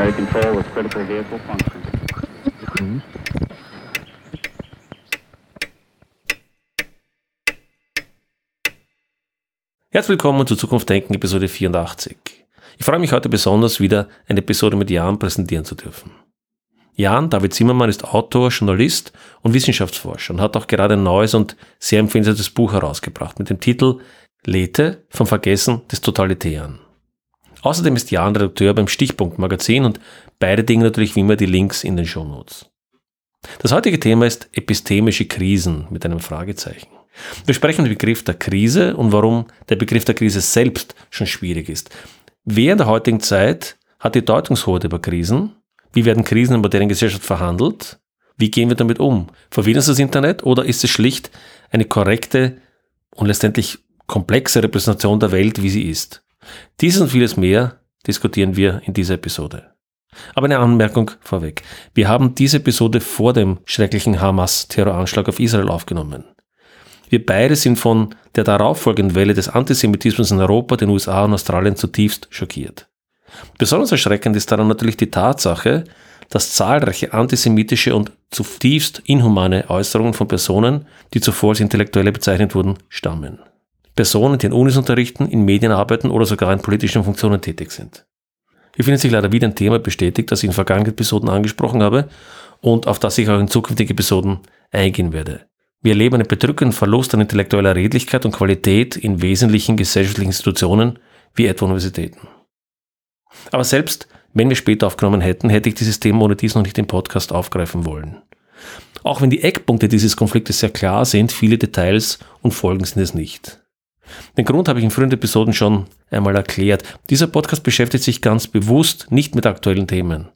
primary control with critical vehicle function. Herzlich willkommen zu Zukunft Denken, Episode 84. Ich freue mich heute besonders wieder, eine Episode mit Jan präsentieren zu dürfen. Jan David Zimmermann ist Autor, Journalist und Wissenschaftsforscher und hat auch gerade ein neues und sehr empfehlenswertes Buch herausgebracht mit dem Titel Lethe vom Vergessen des Totalitären. Außerdem ist Jan Redakteur beim Stichpunkt Magazin und beide Dinge natürlich wie immer die Links in den Shownotes. Das heutige Thema ist epistemische Krisen mit einem Fragezeichen. Wir sprechen den Begriff der Krise und warum der Begriff der Krise selbst schon schwierig ist. Wer in der heutigen Zeit hat die Deutungshoheit über Krisen? Wie werden Krisen in der modernen Gesellschaft verhandelt? Wie gehen wir damit um? Verwirren Sie das Internet oder ist es schlicht eine korrekte und letztendlich komplexe Repräsentation der Welt, wie sie ist? Dieses und vieles mehr diskutieren wir in dieser Episode. Aber eine Anmerkung vorweg. Wir haben diese Episode vor dem schrecklichen Hamas-Terroranschlag auf Israel aufgenommen. Wir beide sind von der darauffolgenden Welle des Antisemitismus in Europa, den USA und Australien zutiefst schockiert. Besonders erschreckend ist daran natürlich die Tatsache, dass zahlreiche antisemitische und zutiefst inhumane Äußerungen von Personen, die zuvor als Intellektuelle bezeichnet wurden, stammen. Personen, die in Unis unterrichten, in Medien arbeiten oder sogar in politischen Funktionen tätig sind. Hier findet sich leider wieder ein Thema bestätigt, das ich in vergangenen Episoden angesprochen habe und auf das ich auch in zukünftigen Episoden eingehen werde. Wir erleben einen bedrückenden Verlust an intellektueller Redlichkeit und Qualität in wesentlichen gesellschaftlichen Institutionen wie etwa Universitäten. Aber selbst wenn wir später aufgenommen hätten, hätte ich dieses Thema ohne dies noch nicht im Podcast aufgreifen wollen. Auch wenn die Eckpunkte dieses Konfliktes sehr klar sind, viele Details und Folgen sind es nicht. Den Grund habe ich in früheren Episoden schon einmal erklärt. Dieser Podcast beschäftigt sich ganz bewusst nicht mit aktuellen Themen.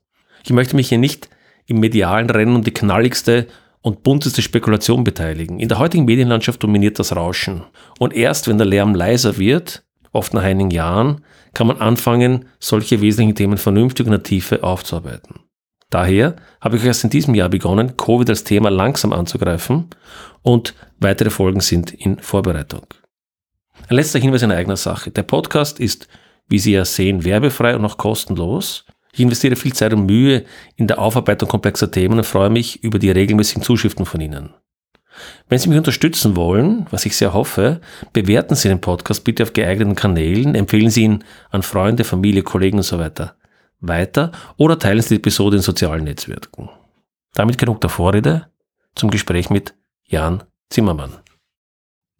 Ich möchte mich hier nicht im medialen Rennen um die knalligste und bunteste Spekulation beteiligen. In der heutigen Medienlandschaft dominiert das Rauschen. Und erst wenn der Lärm leiser wird, oft nach einigen Jahren, kann man anfangen, solche wesentlichen Themen vernünftig in der Tiefe aufzuarbeiten. Daher habe ich erst in diesem Jahr begonnen, Covid als Thema langsam anzugreifen und weitere Folgen sind in Vorbereitung. Ein letzter Hinweis in eigener Sache. Der Podcast ist, wie Sie ja sehen, werbefrei und auch kostenlos. Ich investiere viel Zeit und Mühe in der Aufarbeitung komplexer Themen und freue mich über die regelmäßigen Zuschriften von Ihnen. Wenn Sie mich unterstützen wollen, was ich sehr hoffe, bewerten Sie den Podcast bitte auf geeigneten Kanälen, empfehlen Sie ihn an Freunde, Familie, Kollegen und so weiter weiter oder teilen Sie die Episode in sozialen Netzwerken. Damit genug der Vorrede zum Gespräch mit Jan Zimmermann.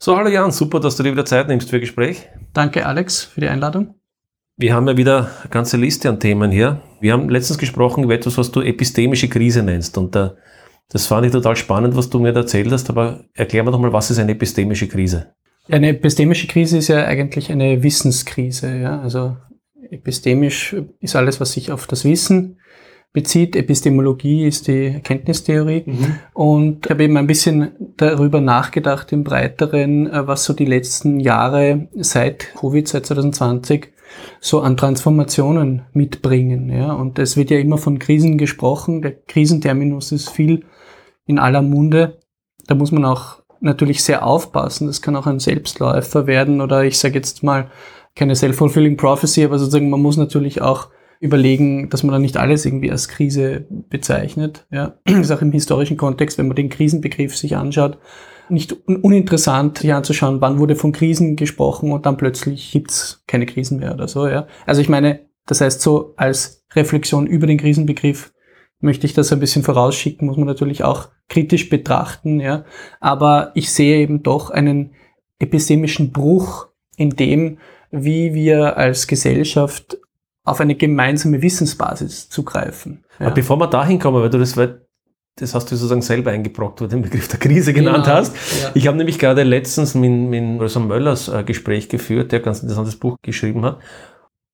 So, hallo Jan, super, dass du dir wieder Zeit nimmst für Gespräch. Danke Alex für die Einladung. Wir haben ja wieder eine ganze Liste an Themen hier. Wir haben letztens gesprochen über etwas, was du epistemische Krise nennst. Und äh, das fand ich total spannend, was du mir erzählt hast. Aber erklär mir doch mal, was ist eine epistemische Krise? Eine epistemische Krise ist ja eigentlich eine Wissenskrise. Ja? Also epistemisch ist alles, was sich auf das Wissen bezieht. Epistemologie ist die Erkenntnistheorie. Mhm. Und ich habe eben ein bisschen darüber nachgedacht im Breiteren, äh, was so die letzten Jahre seit Covid, seit 2020, so an Transformationen mitbringen. Ja. Und es wird ja immer von Krisen gesprochen. Der Krisenterminus ist viel in aller Munde. Da muss man auch natürlich sehr aufpassen. Das kann auch ein Selbstläufer werden oder ich sage jetzt mal keine self-fulfilling prophecy, aber sozusagen man muss natürlich auch überlegen, dass man dann nicht alles irgendwie als Krise bezeichnet. Ja, das ist auch im historischen Kontext, wenn man den Krisenbegriff sich anschaut, nicht uninteressant, sich anzuschauen, wann wurde von Krisen gesprochen und dann plötzlich gibt's keine Krisen mehr oder so. Ja. Also ich meine, das heißt so als Reflexion über den Krisenbegriff möchte ich das ein bisschen vorausschicken, muss man natürlich auch kritisch betrachten. Ja. Aber ich sehe eben doch einen epistemischen Bruch in dem, wie wir als Gesellschaft auf eine gemeinsame Wissensbasis zugreifen. Ja. Aber bevor wir dahin kommen, weil du das das hast du sozusagen selber eingebrockt, wo du den Begriff der Krise genannt genau, hast. Ja. Ich habe nämlich gerade letztens mit, mit Rosa Möllers äh, Gespräch geführt, der ein ganz interessantes Buch geschrieben hat.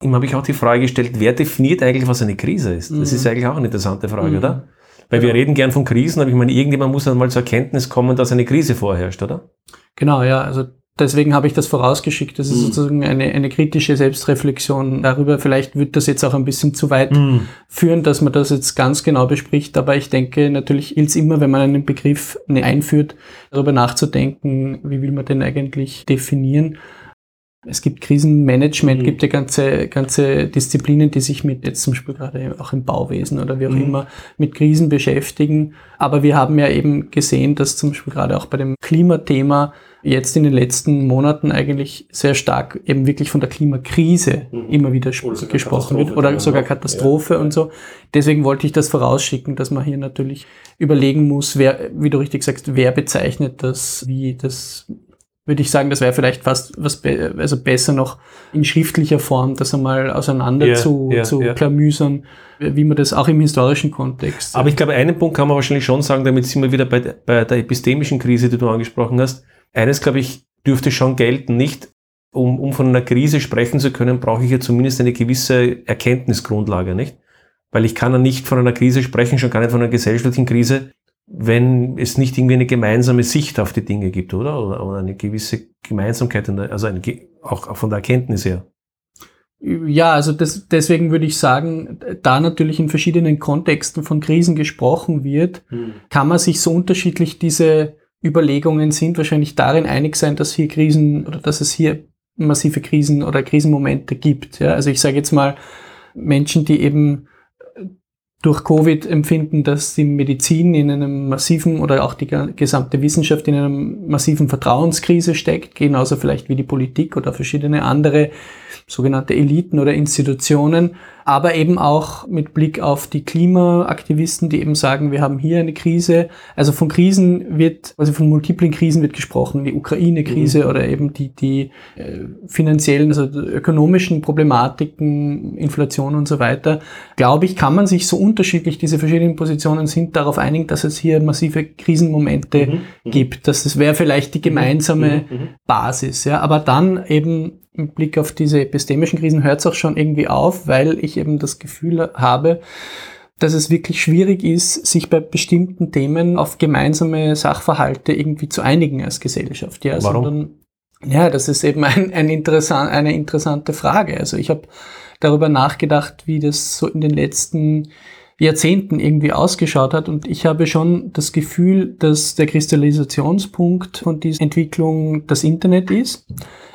Ihm habe ich auch die Frage gestellt, wer definiert eigentlich, was eine Krise ist? Das mhm. ist eigentlich auch eine interessante Frage, mhm. oder? Weil genau. wir reden gern von Krisen, aber ich meine, irgendjemand muss einmal zur Erkenntnis kommen, dass eine Krise vorherrscht, oder? Genau, ja. Also deswegen habe ich das vorausgeschickt. Das ist mhm. sozusagen eine, eine kritische Selbstreflexion darüber. Vielleicht wird das jetzt auch ein bisschen zu weit mhm. führen, dass man das jetzt ganz genau bespricht. Aber ich denke, natürlich gilt es immer, wenn man einen Begriff einführt, darüber nachzudenken, wie will man den eigentlich definieren. Es gibt Krisenmanagement, Mhm. gibt ja ganze, ganze Disziplinen, die sich mit jetzt zum Beispiel gerade auch im Bauwesen oder wie auch Mhm. immer mit Krisen beschäftigen. Aber wir haben ja eben gesehen, dass zum Beispiel gerade auch bei dem Klimathema jetzt in den letzten Monaten eigentlich sehr stark eben wirklich von der Klimakrise Mhm. immer wieder gesprochen wird oder sogar. Katastrophe Ja, und so. Deswegen wollte ich das vorausschicken, dass man hier natürlich überlegen muss, wer, wie du richtig sagst, wer bezeichnet das, wie das würde ich sagen, das wäre vielleicht fast was be also besser noch in schriftlicher Form, das einmal auseinander Ja, zu, ja, zu ja. klamüsern, wie man das auch im historischen Kontext. Aber ich glaube, einen Punkt kann man wahrscheinlich schon sagen, damit sind wir wieder bei, bei der epistemischen Krise, die du angesprochen hast. Eines, glaube ich, dürfte schon gelten, nicht um, um von einer Krise sprechen zu können, brauche ich ja zumindest eine gewisse Erkenntnisgrundlage, nicht? Weil ich kann ja nicht von einer Krise sprechen, schon gar nicht von einer gesellschaftlichen Krise, wenn es nicht irgendwie eine gemeinsame Sicht auf die Dinge gibt, oder? Oder, eine gewisse Gemeinsamkeit, also eine, auch, von der Erkenntnis her. Ja, also das, deswegen würde ich sagen, da natürlich in verschiedenen Kontexten von Krisen gesprochen wird, kann man sich so unterschiedlich diese Überlegungen sind, wahrscheinlich darin einig sein, dass hier Krisen oder dass es hier massive Krisen oder Krisenmomente gibt. Ja, also ich sage jetzt mal, Menschen, die eben durch Covid empfinden, dass die Medizin in einem massiven oder auch die gesamte Wissenschaft in einer massiven Vertrauenskrise steckt, genauso vielleicht wie die Politik oder verschiedene andere sogenannte Eliten oder Institutionen, aber eben auch mit Blick auf die Klimaaktivisten, die eben sagen, wir haben hier eine Krise. Also von Krisen wird, also von multiplen Krisen wird gesprochen, die Ukraine-Krise oder eben die, die äh, finanziellen, also ökonomischen Problematiken, Inflation und so weiter. Glaube ich, kann man sich so unterschiedlich, diese verschiedenen Positionen sind, darauf einigen, dass es hier massive Krisenmomente gibt. Das, das wäre vielleicht die gemeinsame Basis. Ja, aber dann eben im Blick auf diese epistemischen Krisen hört es auch schon irgendwie auf, weil ich eben das Gefühl habe, dass es wirklich schwierig ist, sich bei bestimmten Themen auf gemeinsame Sachverhalte irgendwie zu einigen als Gesellschaft. Ja, Warum? Sondern, ja, das ist eben ein, ein interessant, eine interessante Frage. Also ich habe darüber nachgedacht, wie das so in den letzten Jahrzehnten irgendwie ausgeschaut hat. Und ich habe schon das Gefühl, dass der Kristallisationspunkt von dieser Entwicklung das Internet ist,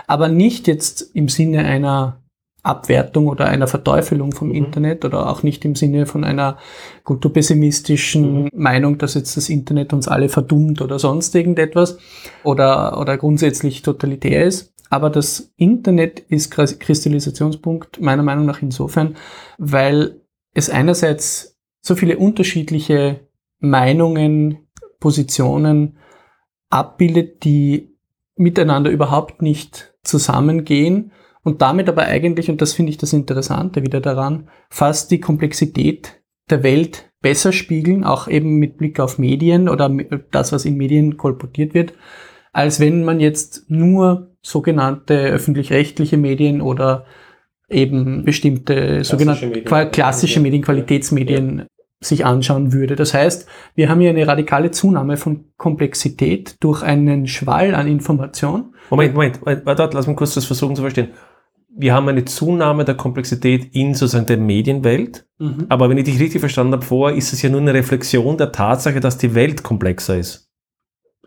aber nicht jetzt im Sinne einer Abwertung oder einer Verteufelung vom Mhm. Internet oder auch nicht im Sinne von einer kulturpessimistischen Mhm. Meinung, dass jetzt das Internet uns alle verdummt oder sonst irgendetwas oder, oder grundsätzlich totalitär ist. Aber das Internet ist Kris- Kristallisationspunkt meiner Meinung nach insofern, weil es einerseits so viele unterschiedliche Meinungen, Positionen abbildet, die miteinander überhaupt nicht zusammengehen und damit aber eigentlich, und das finde ich das Interessante wieder daran, fast die Komplexität der Welt besser spiegeln, auch eben mit Blick auf Medien oder das, was in Medien kolportiert wird, als wenn man jetzt nur sogenannte öffentlich-rechtliche Medien oder eben bestimmte sogenannte Medien. klassische Medien, Qualitätsmedien sich anschauen würde. Das heißt, wir haben hier eine radikale Zunahme von Komplexität durch einen Schwall an Information. Moment, Moment, Moment, warte, lass mich kurz das versuchen zu verstehen. Wir haben eine Zunahme der Komplexität in sozusagen der Medienwelt, aber wenn ich dich richtig verstanden habe vorher, ist es ja nur eine Reflexion der Tatsache, dass die Welt komplexer ist.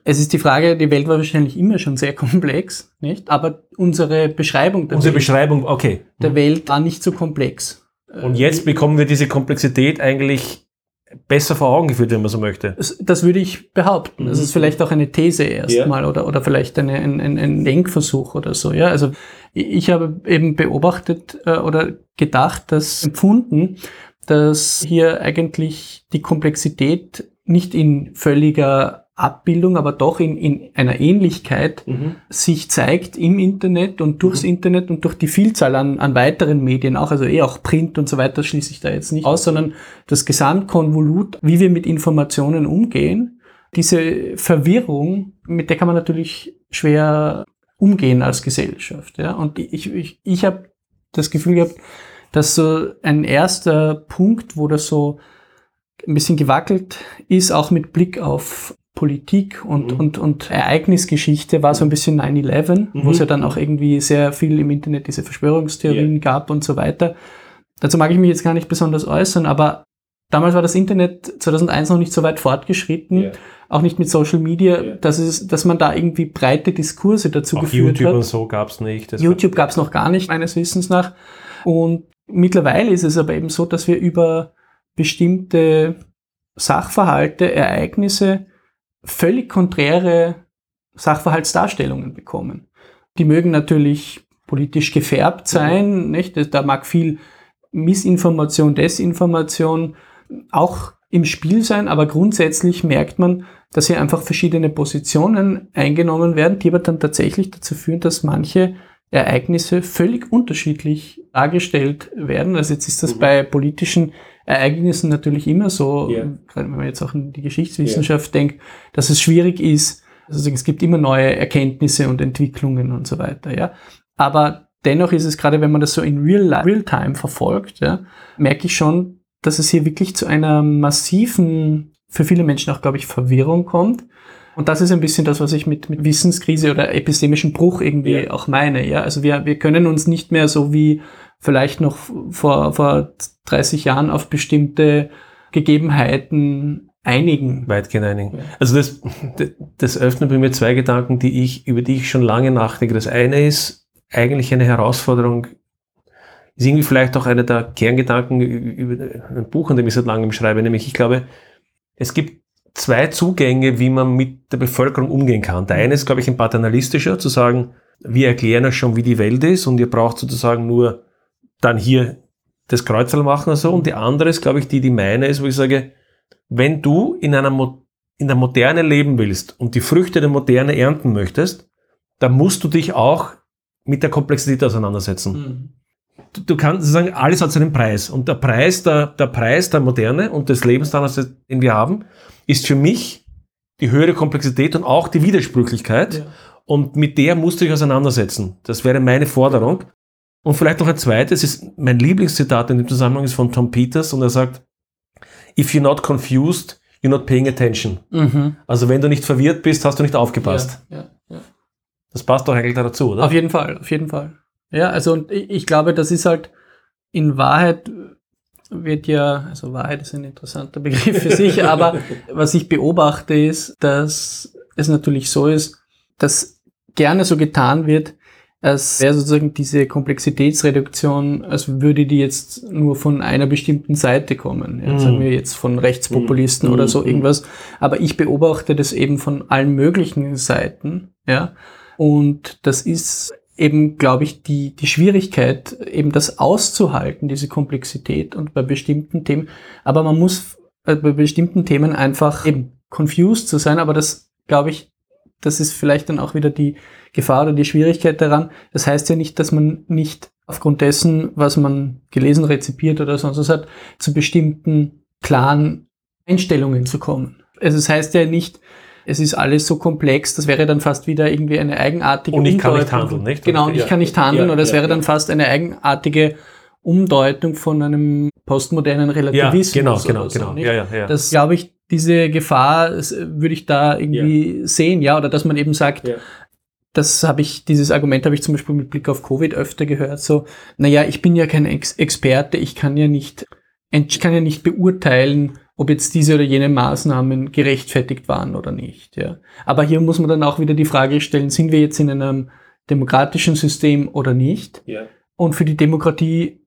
Es ist die Frage, die Welt war wahrscheinlich immer schon sehr komplex, nicht? Aber unsere Beschreibung der, Unsere Welt, Beschreibung, okay. der Welt war nicht so komplex. Und jetzt bekommen wir diese Komplexität eigentlich besser vor Augen geführt, wenn man so möchte. Das, würde ich behaupten. Das Mhm. ist vielleicht auch eine These erstmal oder, oder vielleicht eine, ein, ein, ein Denkversuch oder so. Ja, also ich ich habe eben beobachtet äh, oder gedacht, dass empfunden, dass hier eigentlich die Komplexität nicht in völliger Abbildung, aber doch in, in einer Ähnlichkeit sich zeigt im Internet und durchs Internet und durch die Vielzahl an, an weiteren Medien auch, also eh auch Print und so weiter schließe ich da jetzt nicht aus, sondern das Gesamtkonvolut, wie wir mit Informationen umgehen, diese Verwirrung, mit der kann man natürlich schwer umgehen als Gesellschaft. Ja? Und ich, ich, ich habe das Gefühl gehabt, dass so ein erster Punkt, wo das so ein bisschen gewackelt ist, auch mit Blick auf Politik und, Mhm. und, und Ereignisgeschichte, war so ein bisschen 9-11, wo Mhm. es ja dann auch irgendwie sehr viel im Internet diese Verschwörungstheorien Ja. gab und so weiter. Dazu mag ich mich jetzt gar nicht besonders äußern, aber damals war das Internet 2001 noch nicht so weit fortgeschritten. Ja. auch nicht mit Social Media, Ja. dass, es, dass man da irgendwie breite Diskurse dazu Auch geführt YouTube hat. und so gab es nicht. Das YouTube gab es noch gar nicht, meines Wissens nach. Und mittlerweile ist es aber eben so, dass wir über bestimmte Sachverhalte, Ereignisse völlig konträre Sachverhaltsdarstellungen bekommen. Die mögen natürlich politisch gefärbt sein, nicht? Das- Da mag viel Missinformation, Desinformation auch im Spiel sein, aber grundsätzlich merkt man, dass hier einfach verschiedene Positionen eingenommen werden, die aber dann tatsächlich dazu führen, dass manche Ereignisse völlig unterschiedlich dargestellt werden. Also jetzt ist das Mhm. bei politischen Ereignissen natürlich immer so, Ja. gerade wenn man jetzt auch in die Geschichtswissenschaft denkt, dass es schwierig ist. Also es gibt immer neue Erkenntnisse und Entwicklungen und so weiter, ja. Aber dennoch ist es gerade, wenn man das so in Real, Real Time verfolgt, ja, merke ich schon, dass es hier wirklich zu einer massiven, für viele Menschen auch, glaube ich, Verwirrung kommt. Und das ist ein bisschen das, was ich mit, mit Wissenskrise oder epistemischem Bruch irgendwie Ja. auch meine. Ja, also wir, wir können uns nicht mehr so wie vielleicht noch vor, vor 30 Jahren auf bestimmte Gegebenheiten einigen. weitgehend einigen. Also das, das öffnet bei mir zwei Gedanken, die ich, über die ich schon lange nachdenke. Das eine ist eigentlich eine Herausforderung, ist irgendwie vielleicht auch einer der Kerngedanken über ein Buch, an dem ich seit langem schreibe, nämlich ich glaube, es gibt zwei Zugänge, wie man mit der Bevölkerung umgehen kann. Der eine ist, glaube ich, ein paternalistischer, zu sagen, wir erklären euch schon, wie die Welt ist und ihr braucht sozusagen nur dann hier das Kreuzerl machen und so. Und die andere ist, glaube ich, die, die meine ist, wo ich sage, wenn du in einer Mo in der Moderne leben willst und die Früchte der Moderne ernten möchtest, dann musst du dich auch mit der Komplexität auseinandersetzen. Mhm. Du, du kannst sagen, alles hat seinen Preis. Und der Preis der, der Preis der Moderne und des Lebensstandards, den wir haben, ist für mich die höhere Komplexität und auch die Widersprüchlichkeit. Ja. Und mit der musst du dich auseinandersetzen. Das wäre meine Forderung. Und vielleicht noch ein zweites, ist mein Lieblingszitat in dem Zusammenhang ist von Tom Peters und er sagt, if you're not confused, you're not paying attention. Mhm. Also wenn du nicht verwirrt bist, hast du nicht aufgepasst. Ja, ja, ja. Das passt doch eigentlich dazu, oder? Auf jeden Fall, auf jeden Fall. Ja, also und ich ich glaube, das ist halt in Wahrheit wird ja, also Wahrheit ist ein interessanter Begriff für sich, aber was ich beobachte ist, dass es natürlich so ist, dass gerne so getan wird, als wäre sozusagen diese Komplexitätsreduktion, als würde die jetzt nur von einer bestimmten Seite kommen. Ja, Mhm. Sagen wir jetzt von Rechtspopulisten Mhm. oder so Mhm. irgendwas. Aber ich beobachte das eben von allen möglichen Seiten. Ja, und das ist eben, glaube ich, die, die Schwierigkeit, eben das auszuhalten, diese Komplexität und bei bestimmten Themen. Aber man muss äh, bei bestimmten Themen einfach eben confused zu sein, aber das, glaube ich, das ist vielleicht dann auch wieder die Gefahr oder die Schwierigkeit daran. Das heißt ja nicht, dass man nicht aufgrund dessen, was man gelesen, rezipiert oder sonst was hat, zu bestimmten klaren Einstellungen zu kommen. Also es heißt ja nicht, es ist alles so komplex, das wäre dann fast wieder irgendwie eine eigenartige Und ich kann nicht Umdeutung. handeln, nicht? Genau, und ich Ja. kann nicht handeln, Ja, oder es ja, wäre ja. dann fast eine eigenartige Umdeutung von einem postmodernen ja, Relativismus. genau, oder genau, so, genau. nicht? Ja, ja, ja. Das glaube ich, diese Gefahr äh, würde ich da irgendwie sehen, ja, oder dass man eben sagt, Ja. das habe ich, dieses Argument habe ich zum Beispiel mit Blick auf Covid öfter gehört, so, naja, ich bin ja kein Ex Experte, ich kann ja nicht, ich kann ja nicht beurteilen, ob jetzt diese oder jene Maßnahmen gerechtfertigt waren oder nicht, ja. Aber hier muss man dann auch wieder die Frage stellen, sind wir jetzt in einem demokratischen System oder nicht? ja. Und für die Demokratie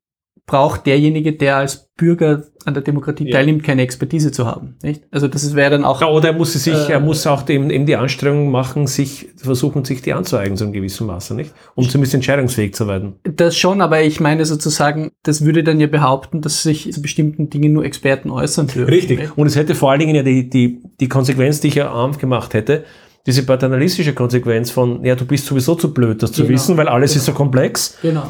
braucht derjenige, der als Bürger an der Demokratie Ja. teilnimmt, keine Expertise zu haben. Nicht? Also das wäre dann auch. Ja, oder er muss sich, Äh, er muss auch dem, eben die Anstrengung machen, sich versuchen, sich die anzueignen, so in gewissem Maße, nicht? Um zumindest entscheidungsfähig zu werden. Das schon, aber ich meine sozusagen, das würde dann ja behaupten, dass sich zu bestimmten Dingen nur Experten äußern dürfen. Richtig. nicht? Und es hätte vor allen Dingen ja die, die, die Konsequenz, die ich ja arm gemacht hätte, diese paternalistische Konsequenz von, ja, du bist sowieso zu blöd, das zu Genau. wissen, weil alles Genau. ist so komplex. Genau.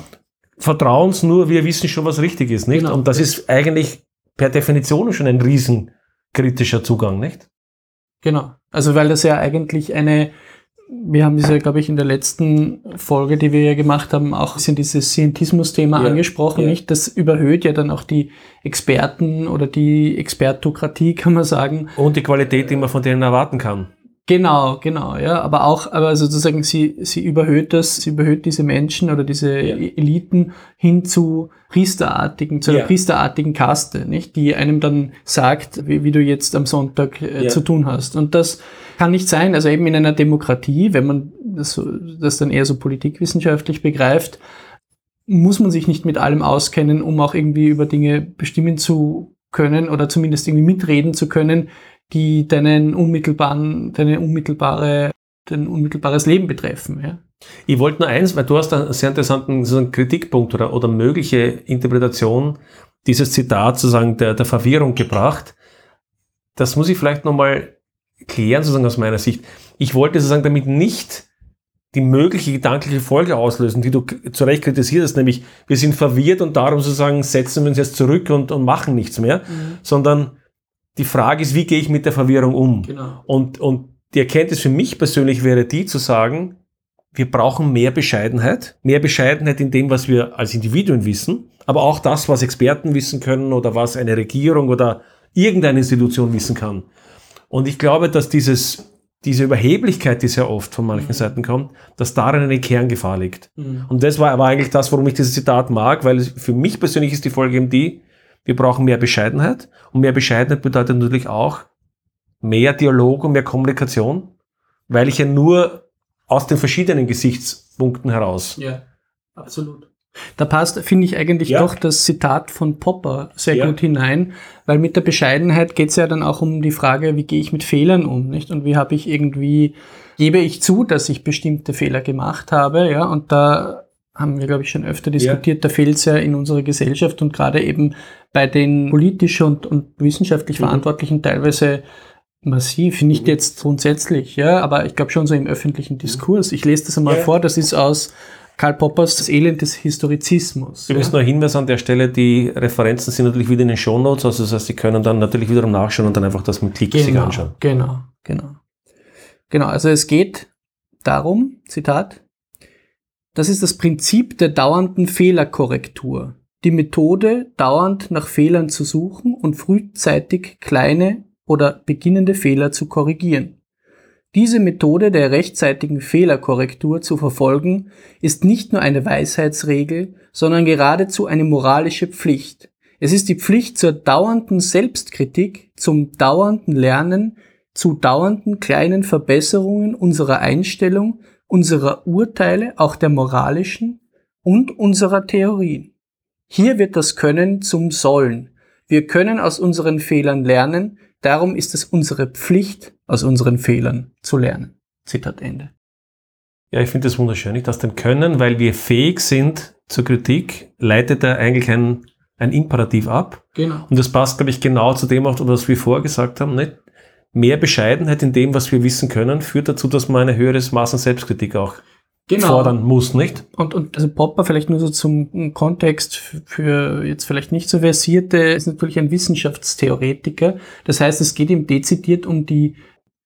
Vertrau uns nur, wir wissen schon, was richtig ist, nicht? Genau. Und das ist eigentlich per Definition schon ein riesenkritischer Zugang, nicht? Genau. Also weil das ja eigentlich eine, wir haben diese, glaube ich, in der letzten Folge, die wir ja gemacht haben, auch ein bisschen dieses Scientismus-Thema Ja, angesprochen, ja. nicht? Das überhöht ja dann auch die Experten oder die Expertokratie, kann man sagen. Und die Qualität, die man von denen erwarten kann. Genau, genau, ja. Aber auch, aber sozusagen sie, sie überhöht das, sie überhöht diese Menschen oder diese Ja. Eliten hin zu priesterartigen, zu einer Ja. priesterartigen Kaste, nicht? Die einem dann sagt, wie, wie du jetzt am Sonntag äh, Ja. zu tun hast. Und das kann nicht sein. Also eben in einer Demokratie, wenn man das, so- das dann eher so politikwissenschaftlich begreift, muss man sich nicht mit allem auskennen, um auch irgendwie über Dinge bestimmen zu können oder zumindest irgendwie mitreden zu können, die deinen unmittelbaren, deine unmittelbare, dein unmittelbares Leben betreffen. Ja? Ich wollte nur eins, weil du hast einen sehr interessanten sozusagen Kritikpunkt oder, oder mögliche Interpretation dieses Zitats sozusagen der, der Verwirrung gebracht. Das muss ich vielleicht nochmal klären, sozusagen aus meiner Sicht. Ich wollte sozusagen damit nicht die mögliche gedankliche Folge auslösen, die du zu Recht kritisiert hast, nämlich wir sind verwirrt und darum sozusagen setzen wir uns jetzt zurück und, und machen nichts mehr, sondern die Frage ist, wie gehe ich mit der Verwirrung um? Genau. Und, und die Erkenntnis für mich persönlich wäre die zu sagen, wir brauchen mehr Bescheidenheit, mehr Bescheidenheit in dem, was wir als Individuen wissen, aber auch das, was Experten wissen können oder was eine Regierung oder irgendeine Institution wissen kann. Und ich glaube, dass dieses, diese Überheblichkeit, die sehr oft von manchen Seiten kommt, dass darin eine Kerngefahr liegt. Und das war aber eigentlich das, warum ich dieses Zitat mag, weil für mich persönlich ist die Folge eben die, wir brauchen mehr Bescheidenheit. Und mehr Bescheidenheit bedeutet natürlich auch mehr Dialog und mehr Kommunikation, weil ich ja nur aus den verschiedenen Gesichtspunkten heraus. Ja, absolut. Da passt, finde ich, eigentlich Ja. doch das Zitat von Popper sehr Ja. gut hinein, weil mit der Bescheidenheit geht es ja dann auch um die Frage, wie gehe ich mit Fehlern um, nicht? Und wie habe ich irgendwie, gebe ich zu, dass ich bestimmte Fehler gemacht habe, ja? Und da haben wir, glaube ich, schon öfter diskutiert, da fehlt es ja in unserer Gesellschaft und gerade eben bei den politisch und, und wissenschaftlich Mhm. Verantwortlichen teilweise massiv, nicht jetzt grundsätzlich, ja, aber ich glaube schon so im öffentlichen Diskurs. Ich lese das einmal Mhm. Ja. vor, das ist aus Karl Poppers Das Elend des Historizismus. Übrigens nur ein Hinweis an der Stelle, die Referenzen sind natürlich wieder in den Shownotes, also das heißt, Sie können dann natürlich wiederum nachschauen und dann einfach das mit Klick sich Genau, anschauen. genau, genau. Genau, also es geht darum, Zitat, das ist das Prinzip der dauernden Fehlerkorrektur. Die Methode, dauernd nach Fehlern zu suchen und frühzeitig kleine oder beginnende Fehler zu korrigieren. Diese Methode der rechtzeitigen Fehlerkorrektur zu verfolgen, ist nicht nur eine Weisheitsregel, sondern geradezu eine moralische Pflicht. Es ist die Pflicht zur dauernden Selbstkritik, zum dauernden Lernen, zu dauernden kleinen Verbesserungen unserer Einstellung, unserer Urteile, auch der moralischen und unserer Theorien. Hier wird das Können zum Sollen. Wir können aus unseren Fehlern lernen, darum ist es unsere Pflicht, aus unseren Fehlern zu lernen. Zitat Ende. Ja, ich finde das wunderschön. Nicht aus dem Können, weil wir fähig sind zur Kritik, leitet er eigentlich ein, ein Imperativ ab. Genau. Und das passt, glaube ich, genau zu dem, was wir vorher gesagt haben. Nicht? Mehr Bescheidenheit in dem, was wir wissen können, führt dazu, dass man ein höheres Maß an Selbstkritik auch Genau. fordern muss, nicht? Und, und also Popper vielleicht nur so zum Kontext für jetzt vielleicht nicht so versierte, ist natürlich ein Wissenschaftstheoretiker. Das heißt, es geht ihm dezidiert um die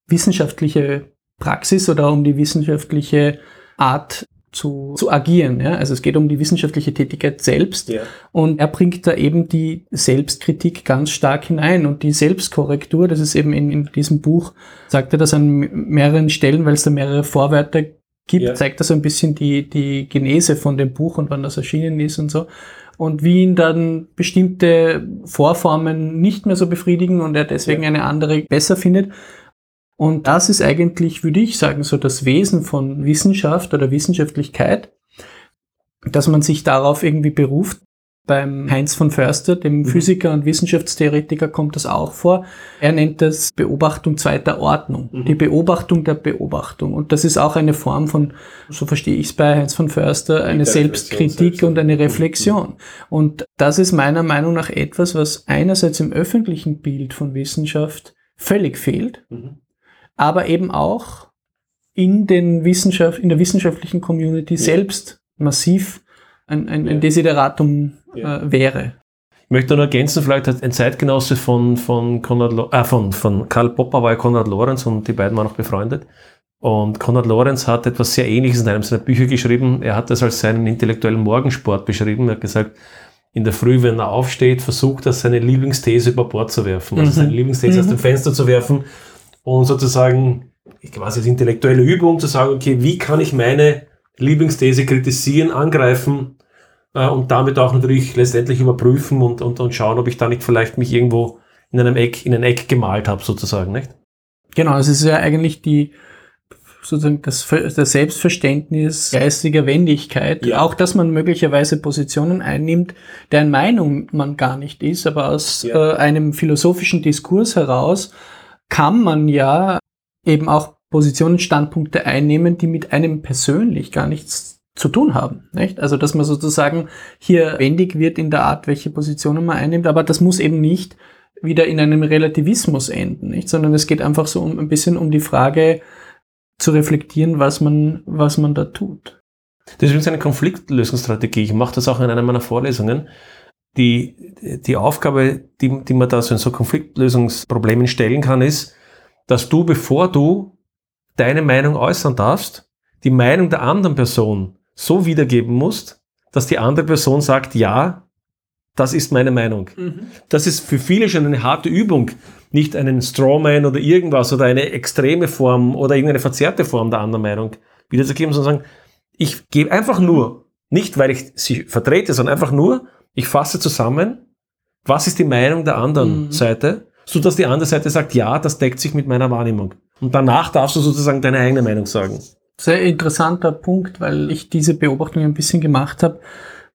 wissenschaftliche Praxis oder um die wissenschaftliche Art zu, zu agieren. Ja? Also es geht um die wissenschaftliche Tätigkeit selbst. Ja. Und er bringt da eben die Selbstkritik ganz stark hinein und die Selbstkorrektur, das ist eben in, in diesem Buch, sagt er das an mehreren Stellen, weil es da mehrere Vorwörter gibt, Ja. zeigt so ein bisschen die, die Genese von dem Buch und wann das erschienen ist und so. Und wie ihn dann bestimmte Vorformen nicht mehr so befriedigen und er deswegen Ja. eine andere besser findet. Und das ist eigentlich, würde ich sagen, so das Wesen von Wissenschaft oder Wissenschaftlichkeit, dass man sich darauf irgendwie beruft. Beim Heinz von Förster, dem Mhm. Physiker und Wissenschaftstheoretiker, kommt das auch vor. Er nennt das Beobachtung zweiter Ordnung. Mhm. Die Beobachtung der Beobachtung. Und das ist auch eine Form von, so verstehe ich es bei Heinz von Förster, eine Selbstkritik Reflexion, und eine Selbst- Reflexion. Und das ist meiner Meinung nach etwas, was einerseits im öffentlichen Bild von Wissenschaft völlig fehlt, Mhm. aber eben auch in, den Wissenschaft, in der wissenschaftlichen Community selbst massiv ein, ein, ein Desideratum äh, wäre. Ich möchte nur ergänzen, vielleicht hat ein Zeitgenosse von, von, Konrad äh, von, von Karl Popper war ja Konrad Lorenz und die beiden waren auch befreundet. Und Konrad Lorenz hat etwas sehr Ähnliches in einem seiner Bücher geschrieben. Er hat das als seinen intellektuellen Morgensport beschrieben. Er hat gesagt, in der Früh, wenn er aufsteht, versucht er seine Lieblingsthese über Bord zu werfen. Also Mhm. seine Lieblingsthese aus Mhm. dem Fenster zu werfen und sozusagen quasi als intellektuelle Übung zu sagen, okay, wie kann ich meine Lieblingsthese kritisieren, angreifen äh, und damit auch natürlich letztendlich überprüfen und, und, und schauen, ob ich da nicht vielleicht mich irgendwo in einem Eck, in ein Eck gemalt habe, sozusagen, nicht? Genau, es ist ja eigentlich die sozusagen das, das Selbstverständnis geistiger Wendigkeit. Ja. Auch, dass man möglicherweise Positionen einnimmt, deren Meinung man gar nicht ist, aber aus Ja. äh, einem philosophischen Diskurs heraus kann man ja eben auch Positionen, Standpunkte einnehmen, die mit einem persönlich gar nichts zu tun haben. Nicht? Also, dass man sozusagen hier wendig wird in der Art, welche Positionen man einnimmt, aber das muss eben nicht wieder in einem Relativismus enden, nicht? sondern es geht einfach so um, ein bisschen um die Frage zu reflektieren, was man, was man da tut. Das ist übrigens eine Konfliktlösungsstrategie. Ich mache das auch in einer meiner Vorlesungen. Die, die Aufgabe, die, die man da so in so Konfliktlösungsproblemen stellen kann, ist, dass du, bevor du deine Meinung äußern darfst, die Meinung der anderen Person so wiedergeben musst, dass die andere Person sagt, ja, das ist meine Meinung. Das ist für viele schon eine harte Übung, nicht einen Strawman oder irgendwas oder eine extreme Form oder irgendeine verzerrte Form der anderen Meinung wiederzugeben, sondern sagen, ich gebe einfach nur, nicht weil ich sie vertrete, sondern einfach nur, ich fasse zusammen, was ist die Meinung der anderen Mhm. Seite, so dass die andere Seite sagt, ja, das deckt sich mit meiner Wahrnehmung. Und danach darfst du sozusagen deine eigene Meinung sagen. Sehr interessanter Punkt, weil ich diese Beobachtung ein bisschen gemacht habe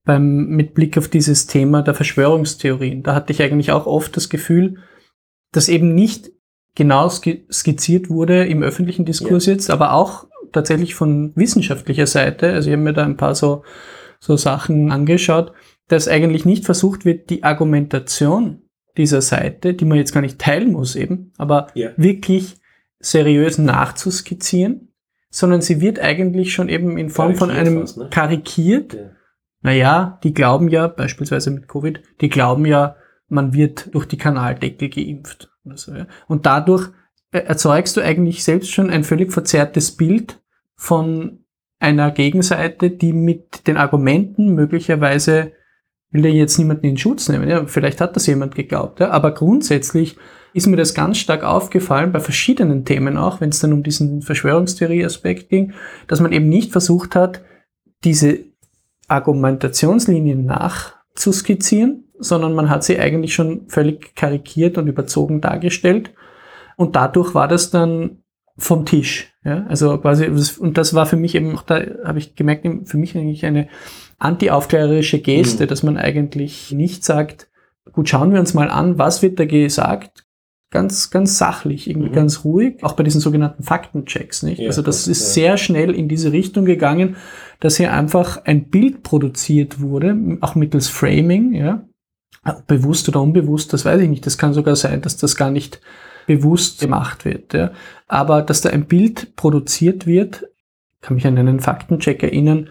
beim, mit Blick auf dieses Thema der Verschwörungstheorien. Da hatte ich eigentlich auch oft das Gefühl, dass eben nicht genau ski- skizziert wurde im öffentlichen Diskurs jetzt, aber auch tatsächlich von wissenschaftlicher Seite. Also ich habe mir da ein paar so, so Sachen angeschaut, dass eigentlich nicht versucht wird, die Argumentation dieser Seite, die man jetzt gar nicht teilen muss eben, aber Ja. wirklich seriös nachzuskizzieren, sondern sie wird eigentlich schon eben in Form von einem fast, ne? karikiert. Naja, die glauben ja, beispielsweise mit Covid, die glauben ja, man wird durch die Kanaldeckel geimpft. So, ja. Und dadurch äh, erzeugst du eigentlich selbst schon ein völlig verzerrtes Bild von einer Gegenseite, die mit den Argumenten möglicherweise, will ja jetzt niemanden in Schutz nehmen, ja, vielleicht hat das jemand geglaubt, ja, aber grundsätzlich ist mir das ganz stark aufgefallen, bei verschiedenen Themen auch, wenn es dann um diesen Verschwörungstheorie-Aspekt ging, dass man eben nicht versucht hat, diese Argumentationslinien nachzuskizzieren, sondern man hat sie eigentlich schon völlig karikiert und überzogen dargestellt. Und dadurch war das dann vom Tisch. Ja? Also quasi, und das war für mich eben, auch da habe ich gemerkt, für mich eigentlich eine anti-aufklärerische Geste, Mhm. dass man eigentlich nicht sagt, gut, schauen wir uns mal an, was wird da gesagt, ganz, ganz sachlich, irgendwie Mhm. ganz ruhig, auch bei diesen sogenannten Faktenchecks, nicht? Ja, also das ja. ist sehr schnell in diese Richtung gegangen, dass hier einfach ein Bild produziert wurde, auch mittels Framing, ja. Bewusst oder unbewusst, das weiß ich nicht. Das kann sogar sein, dass das gar nicht bewusst gemacht wird, ja. Aber dass da ein Bild produziert wird, kann mich an einen Faktencheck erinnern,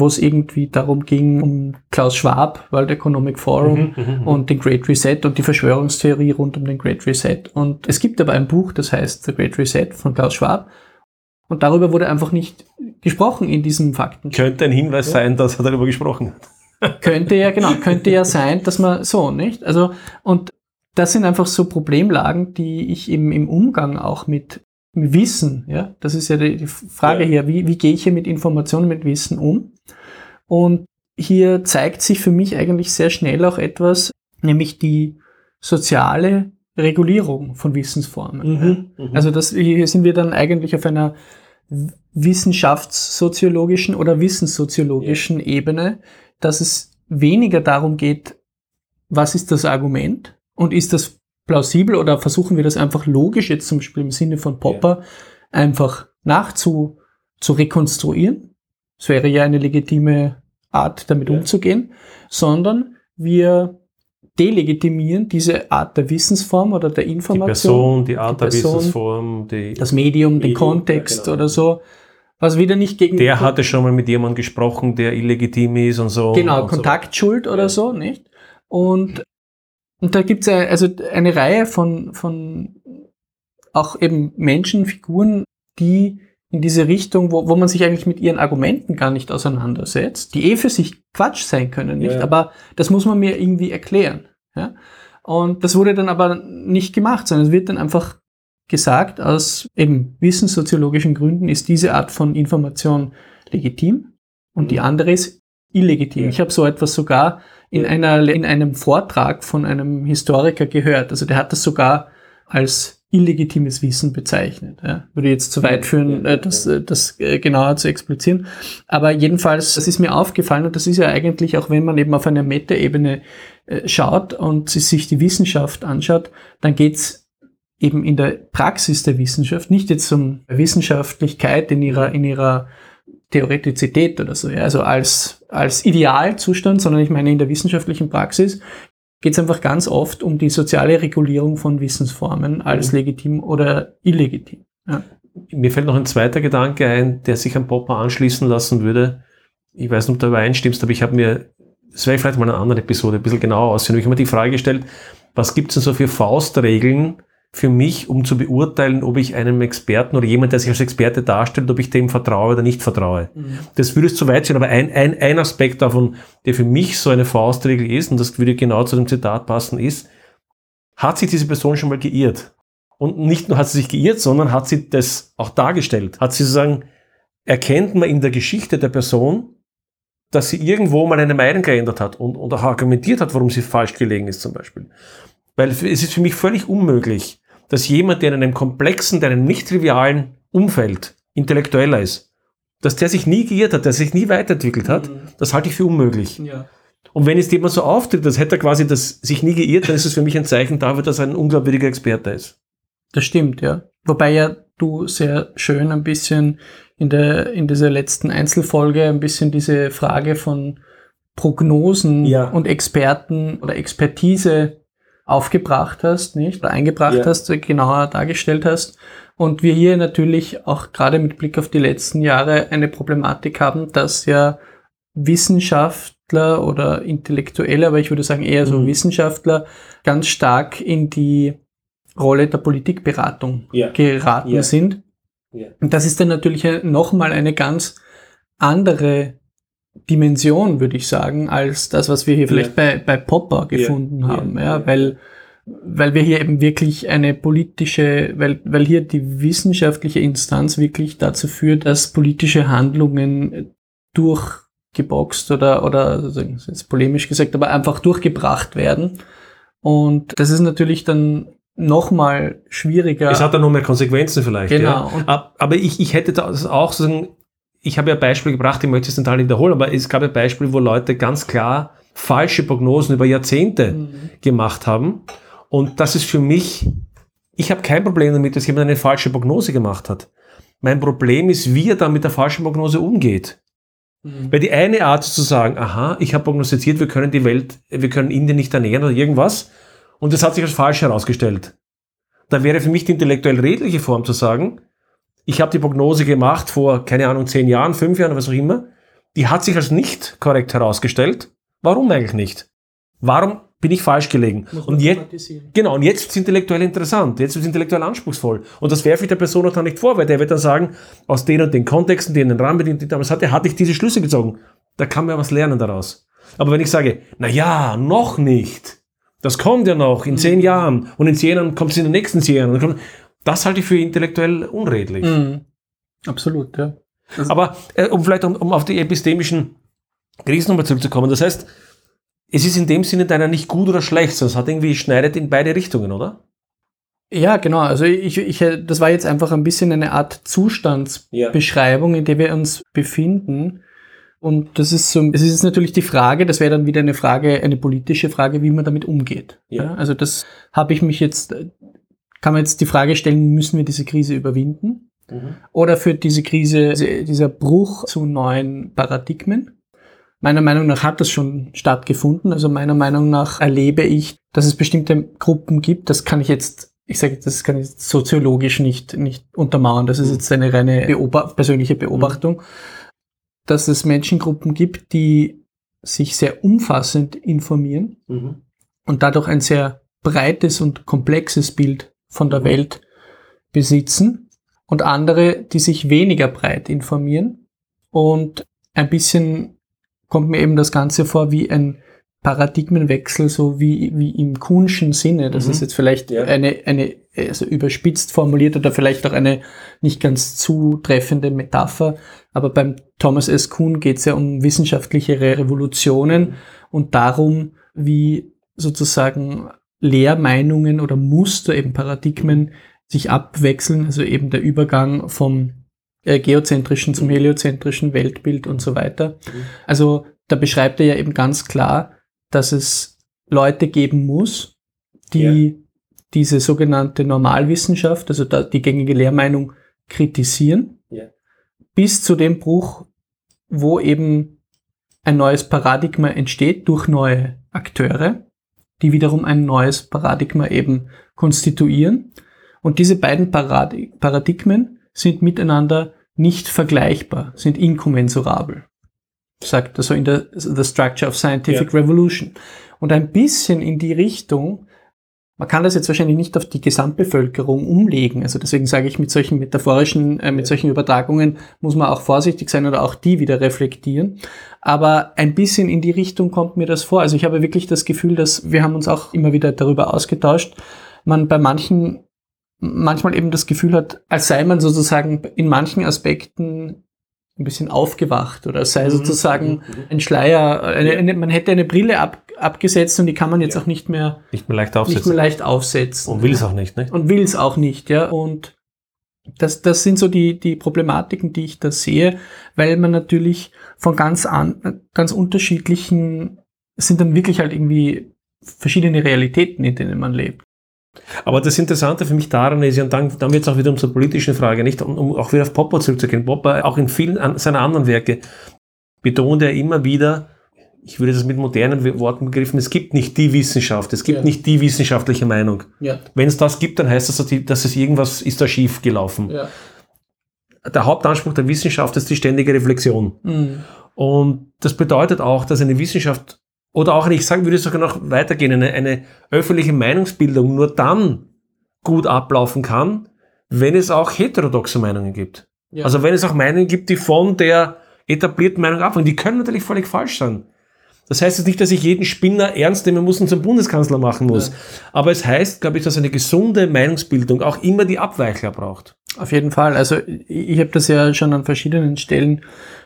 wo es irgendwie darum ging, um Klaus Schwab, World Economic Forum, Mhm, und den Great Reset und die Verschwörungstheorie rund um den Great Reset. Und es gibt aber ein Buch, das heißt The Great Reset von Klaus Schwab. Und darüber wurde einfach nicht gesprochen in diesem Fakten. Könnte ein Hinweis sein, dass er darüber gesprochen hat. Könnte ja, genau, könnte ja sein, dass man so, nicht? Also, und das sind einfach so Problemlagen, die ich eben im Umgang auch mit Wissen, ja, das ist ja die, die Frage Ja. hier, wie, wie gehe ich hier mit Informationen, mit Wissen um? Und hier zeigt sich für mich eigentlich sehr schnell auch etwas, nämlich die soziale Regulierung von Wissensformen. ja. Also das, hier sind wir dann eigentlich auf einer wissenschaftssoziologischen oder wissenssoziologischen Ebene, dass es weniger darum geht, was ist das Argument und ist das plausibel oder versuchen wir das einfach logisch, jetzt zum Beispiel im Sinne von Popper, einfach nachzu zu rekonstruieren. Das wäre ja eine legitime Art, damit Ja. umzugehen, sondern wir delegitimieren diese Art der Wissensform oder der Die Information Person, die Art Die der Person, Wissensform, die, das Medium, den Medium, Kontext ja, genau. oder so, was wieder nicht gegen der hatte schon mal mit jemandem gesprochen, der illegitim ist und so. genau und Kontaktschuld oder Ja. so, nicht? Und und da gibt's also eine Reihe von von auch eben Menschen, Figuren, die in diese Richtung, wo, wo man sich eigentlich mit ihren Argumenten gar nicht auseinandersetzt, die eh für sich Quatsch sein können, nicht? Ja, ja. Aber das muss man mir irgendwie erklären. Ja? Und das wurde dann aber nicht gemacht, sondern es wird dann einfach gesagt, aus eben wissenssoziologischen Gründen ist diese Art von Information legitim und die andere ist illegitim. Ja. Ich habe so etwas sogar in, einer, in einem Vortrag von einem Historiker gehört. Also der hat das sogar als illegitimes Wissen bezeichnet. Ja. Würde jetzt zu weit führen, äh, das, äh, das äh, genauer zu explizieren. Aber jedenfalls, das ist mir aufgefallen und das ist ja eigentlich, auch wenn man eben auf einer Metaebene äh, schaut und sich die Wissenschaft anschaut, dann geht's eben in der Praxis der Wissenschaft nicht jetzt um Wissenschaftlichkeit in ihrer, in ihrer Theoretizität oder so, ja, also als, als Idealzustand, sondern ich meine in der wissenschaftlichen Praxis geht es einfach ganz oft um die soziale Regulierung von Wissensformen als legitim oder illegitim. Ja. Mir fällt noch ein zweiter Gedanke ein, der sich an Popper anschließen lassen würde. Ich weiß nicht, ob du übereinstimmst, aber ich habe mir, das wäre vielleicht mal eine andere Episode, ein bisschen genauer aussehen. Ich habe mir die Frage gestellt, was gibt es denn so für Faustregeln für mich, um zu beurteilen, ob ich einem Experten oder jemand, der sich als Experte darstellt, ob ich dem vertraue oder nicht vertraue. Mhm. Das würde es zu weit sein, aber ein, ein, ein Aspekt davon, der für mich so eine Faustregel ist, und das würde genau zu dem Zitat passen, ist, hat sich diese Person schon mal geirrt? Und nicht nur hat sie sich geirrt, sondern hat sie das auch dargestellt. Hat sie sozusagen, erkennt man in der Geschichte der Person, dass sie irgendwo mal eine Meinung geändert hat und, und auch argumentiert hat, warum sie falsch gelegen ist zum Beispiel. Weil es ist für mich völlig unmöglich, dass jemand, der in einem komplexen, der in einem nicht trivialen Umfeld intellektueller ist, dass der sich nie geirrt hat, der sich nie weiterentwickelt hat, Mhm. das halte ich für unmöglich. Ja. Und wenn jetzt jemand so auftritt, das hätte er quasi das sich nie geirrt, dann ist es für mich ein Zeichen dafür, dass er ein unglaubwürdiger Experte ist. Das stimmt, ja. Wobei ja du sehr schön ein bisschen in der, in dieser letzten Einzelfolge ein bisschen diese Frage von Prognosen Ja. und Experten oder Expertise aufgebracht hast, nicht? Oder eingebracht Ja. hast, genauer dargestellt hast. Und wir hier natürlich auch gerade mit Blick auf die letzten Jahre eine Problematik haben, dass ja Wissenschaftler oder Intellektuelle, aber ich würde sagen eher so Mhm. Wissenschaftler, ganz stark in die Rolle der Politikberatung Ja. geraten Ja. sind. Und das ist dann natürlich nochmal eine ganz andere Dimension, würde ich sagen, als das, was wir hier vielleicht bei, bei Popper gefunden Ja. haben. Ja, Ja. weil, weil wir hier eben wirklich eine politische, weil, weil hier die wissenschaftliche Instanz wirklich dazu führt, dass politische Handlungen durchgeboxt oder, oder, also jetzt polemisch gesagt, aber einfach durchgebracht werden. Und das ist natürlich dann nochmal schwieriger. Es hat dann noch mehr Konsequenzen vielleicht. Genau. Ja. Ab- Aber ich, ich hätte das auch sozusagen, ich habe ja Beispiele gebracht, ich möchte es nicht alle wiederholen, aber es gab ja Beispiele, wo Leute ganz klar falsche Prognosen über Jahrzehnte Mhm. gemacht haben. Und das ist für mich, ich habe kein Problem damit, dass jemand eine falsche Prognose gemacht hat. Mein Problem ist, wie er dann mit der falschen Prognose umgeht. Mhm. Weil die eine Art ist zu sagen, aha, ich habe prognostiziert, wir können die Welt, wir können Indien nicht ernähren oder irgendwas. Und das hat sich als falsch herausgestellt. Da wäre für mich die intellektuell redliche Form zu sagen, ich habe die Prognose gemacht vor, keine Ahnung, zehn Jahren, fünf Jahren, was auch immer. Die hat sich als nicht korrekt herausgestellt. Warum eigentlich nicht? Warum bin ich falsch gelegen? Muss Und jetzt. Genau, und jetzt wird es intellektuell interessant, jetzt wird es intellektuell anspruchsvoll. Und das werfe ich der Person auch dann nicht vor, weil der wird dann sagen, aus den und den Kontexten, den den Rahmenbedingungen, die ich damals hatte, hatte ich diese Schlüsse gezogen. Da kann man ja was lernen daraus. Aber wenn ich sage, na ja, noch nicht, das kommt ja noch in zehn Jahren und in zehn Jahren kommt es in den nächsten zehn Jahren, das halte ich für intellektuell unredlich. Mhm. Absolut, ja. Aber äh, um vielleicht um, um auf die epistemischen Krisen nochmal zurückzukommen, das heißt, es ist in dem Sinne deiner nicht gut oder schlecht, sondern es hat irgendwie schneidet in beide Richtungen, oder? Ja, genau. Also ich, ich, das war jetzt einfach ein bisschen eine Art Zustandsbeschreibung, in der wir uns befinden. Und das ist so, es ist natürlich die Frage, das wäre dann wieder eine Frage, eine politische Frage, wie man damit umgeht. Ja. also das habe ich mich jetzt, kann man jetzt die Frage stellen, müssen wir diese Krise überwinden? Oder führt diese Krise, diese- dieser Bruch zu neuen Paradigmen? Meiner Meinung nach hat das schon stattgefunden. Also meiner Meinung nach erlebe ich, dass es bestimmte Gruppen gibt. Das kann ich jetzt, ich sage, das kann ich jetzt soziologisch nicht, nicht untermauern. Das ist Mhm. jetzt eine reine Beoba persönliche Beobachtung. Dass es Menschengruppen gibt, die sich sehr umfassend informieren Mhm. und dadurch ein sehr breites und komplexes Bild von der. Welt besitzen und andere, die sich weniger breit informieren und ein bisschen kommt mir eben das Ganze vor wie ein Paradigmenwechsel, so wie, wie im Kuhnschen Sinne. Das Mhm. ist jetzt vielleicht Ja. eine, eine also überspitzt formuliert oder vielleicht auch eine nicht ganz zutreffende Metapher. Aber beim Thomas S. Kuhn geht es ja um wissenschaftliche Revolutionen und darum, wie sozusagen Lehrmeinungen oder Muster, eben Paradigmen sich abwechseln, also eben der Übergang vom äh, geozentrischen zum heliozentrischen Weltbild und so weiter. Also da beschreibt er ja eben ganz klar, dass es Leute geben muss, die ja. diese sogenannte Normalwissenschaft, also die gängige Lehrmeinung kritisieren, ja. bis zu dem Bruch, wo eben ein neues Paradigma entsteht durch neue Akteure, die wiederum ein neues Paradigma eben konstituieren. Und diese beiden Paradigmen sind miteinander nicht vergleichbar, sind inkommensurabel. Sagt also in der The Structure of Scientific ja. Revolution. Und ein bisschen in die Richtung, man kann das jetzt wahrscheinlich nicht auf die Gesamtbevölkerung umlegen. Also deswegen sage ich, mit solchen metaphorischen, äh, mit solchen Übertragungen muss man auch vorsichtig sein oder auch die wieder reflektieren. Aber ein bisschen in die Richtung kommt mir das vor. Also ich habe wirklich das Gefühl, dass wir haben uns auch immer wieder darüber ausgetauscht, man bei manchen manchmal eben das Gefühl hat, als sei man sozusagen in manchen Aspekten ein bisschen aufgewacht oder sei mhm. sozusagen mhm. ein Schleier, eine, eine, man hätte eine Brille ab, abgesetzt und die kann man jetzt ja. auch nicht mehr, nicht mehr leicht aufsetzen. Nicht mehr leicht aufsetzen. Und will es auch nicht, ne? Und will es auch nicht, ja. Und das, das sind so die, die Problematiken, die ich da sehe, weil man natürlich von ganz an, ganz unterschiedlichen, sind dann wirklich halt irgendwie verschiedene Realitäten, in denen man lebt. Aber das Interessante für mich daran ist, und dann, dann wird es auch wieder um zur politischen Frage, nicht um, um auch wieder auf Popper zurückzugehen. Popper, auch in vielen an, seiner anderen Werke, betont er immer wieder, ich würde das mit modernen Worten begriffen, es gibt nicht die Wissenschaft, es gibt ja. nicht die wissenschaftliche Meinung. Ja. Wenn es das gibt, dann heißt das, dass es irgendwas ist da schief gelaufen. Ja. Der Hauptanspruch der Wissenschaft ist die ständige Reflexion. Mhm. Und das bedeutet auch, dass eine Wissenschaft oder auch, ich sagen würde sogar noch weitergehen, eine, eine öffentliche Meinungsbildung nur dann gut ablaufen kann, wenn es auch heterodoxe Meinungen gibt. Ja. Also wenn es auch Meinungen gibt, die von der etablierten Meinung abhängen, die können natürlich völlig falsch sein. Das heißt jetzt nicht, dass ich jeden Spinner ernst nehmen muss und zum Bundeskanzler machen muss. Ja. Aber es heißt, glaube ich, dass eine gesunde Meinungsbildung auch immer die Abweichler braucht. Auf jeden Fall. Also ich habe das ja schon an verschiedenen Stellen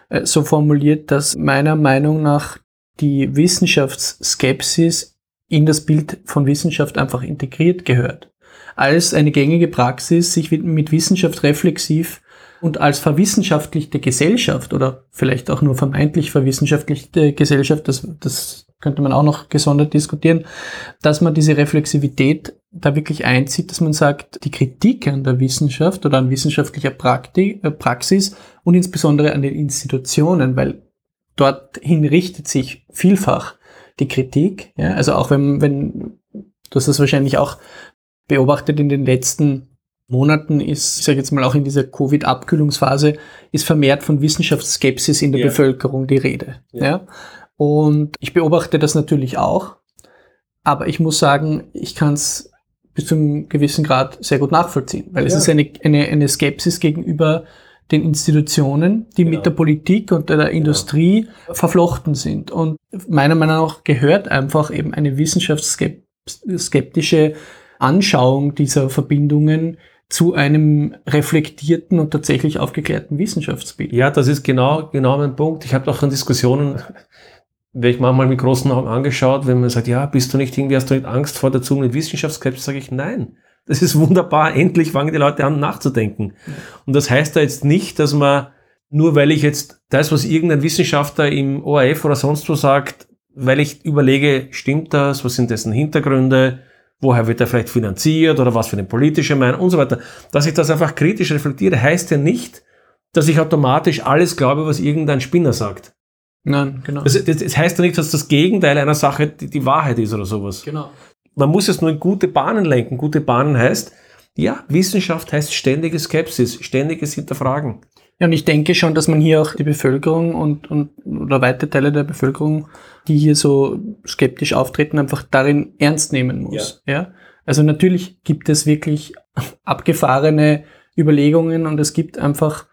äh, so formuliert, dass meiner Meinung nach die Wissenschaftsskepsis in das Bild von Wissenschaft einfach integriert gehört. Als eine gängige Praxis, sich mit Wissenschaft reflexiv und als verwissenschaftlichte Gesellschaft oder vielleicht auch nur vermeintlich verwissenschaftlichte Gesellschaft, das, das könnte man auch noch gesondert diskutieren, dass man diese Reflexivität da wirklich einzieht, dass man sagt, die Kritik an der Wissenschaft oder an wissenschaftlicher Praktik, äh, Praxis und insbesondere an den Institutionen, weil dorthin richtet sich vielfach die Kritik. Ja? Also auch wenn, wenn, du hast das wahrscheinlich auch beobachtet in den letzten Monaten ist, ich sage jetzt mal auch in dieser Covid-Abkühlungsphase, ist vermehrt von Wissenschaftsskepsis in der ja. Bevölkerung die Rede. Ja. ja. Und ich beobachte das natürlich auch, aber ich muss sagen, ich kann es bis zu einem gewissen Grad sehr gut nachvollziehen, weil ja. es ist eine, eine, eine Skepsis gegenüber den Institutionen, die genau. mit der Politik und der Industrie genau. verflochten sind. Und meiner Meinung nach gehört einfach eben eine wissenschaftsskeptische Anschauung dieser Verbindungen zu einem reflektierten und tatsächlich aufgeklärten Wissenschaftsbild. Ja, das ist genau, genau mein Punkt. Ich habe auch in Diskussionen, werde ich manchmal mit großen Augen angeschaut, wenn man sagt, ja, bist du nicht irgendwie, hast du nicht Angst vor der Zunge mit Wissenschaftsskepsis, sage ich, nein. Das ist wunderbar. Endlich fangen die Leute an nachzudenken. Und das heißt da jetzt nicht, dass man, nur weil ich jetzt das, was irgendein Wissenschaftler im ORF oder sonst wo sagt, weil ich überlege, stimmt das? Was sind dessen Hintergründe? Woher wird er vielleicht finanziert oder was für eine politische Meinung und so weiter. Dass ich das einfach kritisch reflektiere, heißt ja nicht, dass ich automatisch alles glaube, was irgendein Spinner sagt. Nein, genau. Das, das, das heißt ja nicht, dass das Gegenteil einer Sache die, die Wahrheit ist oder sowas. Genau man muss es nur in gute Bahnen lenken. Gute Bahnen heißt, ja, Wissenschaft heißt ständige Skepsis, ständiges Hinterfragen. Ja, und ich denke schon, dass man hier auch die Bevölkerung und, und oder weite Teile der Bevölkerung, die hier so skeptisch auftreten, einfach darin ernst nehmen muss. Ja. ja? Also natürlich gibt es wirklich abgefahrene Überlegungen und es gibt einfach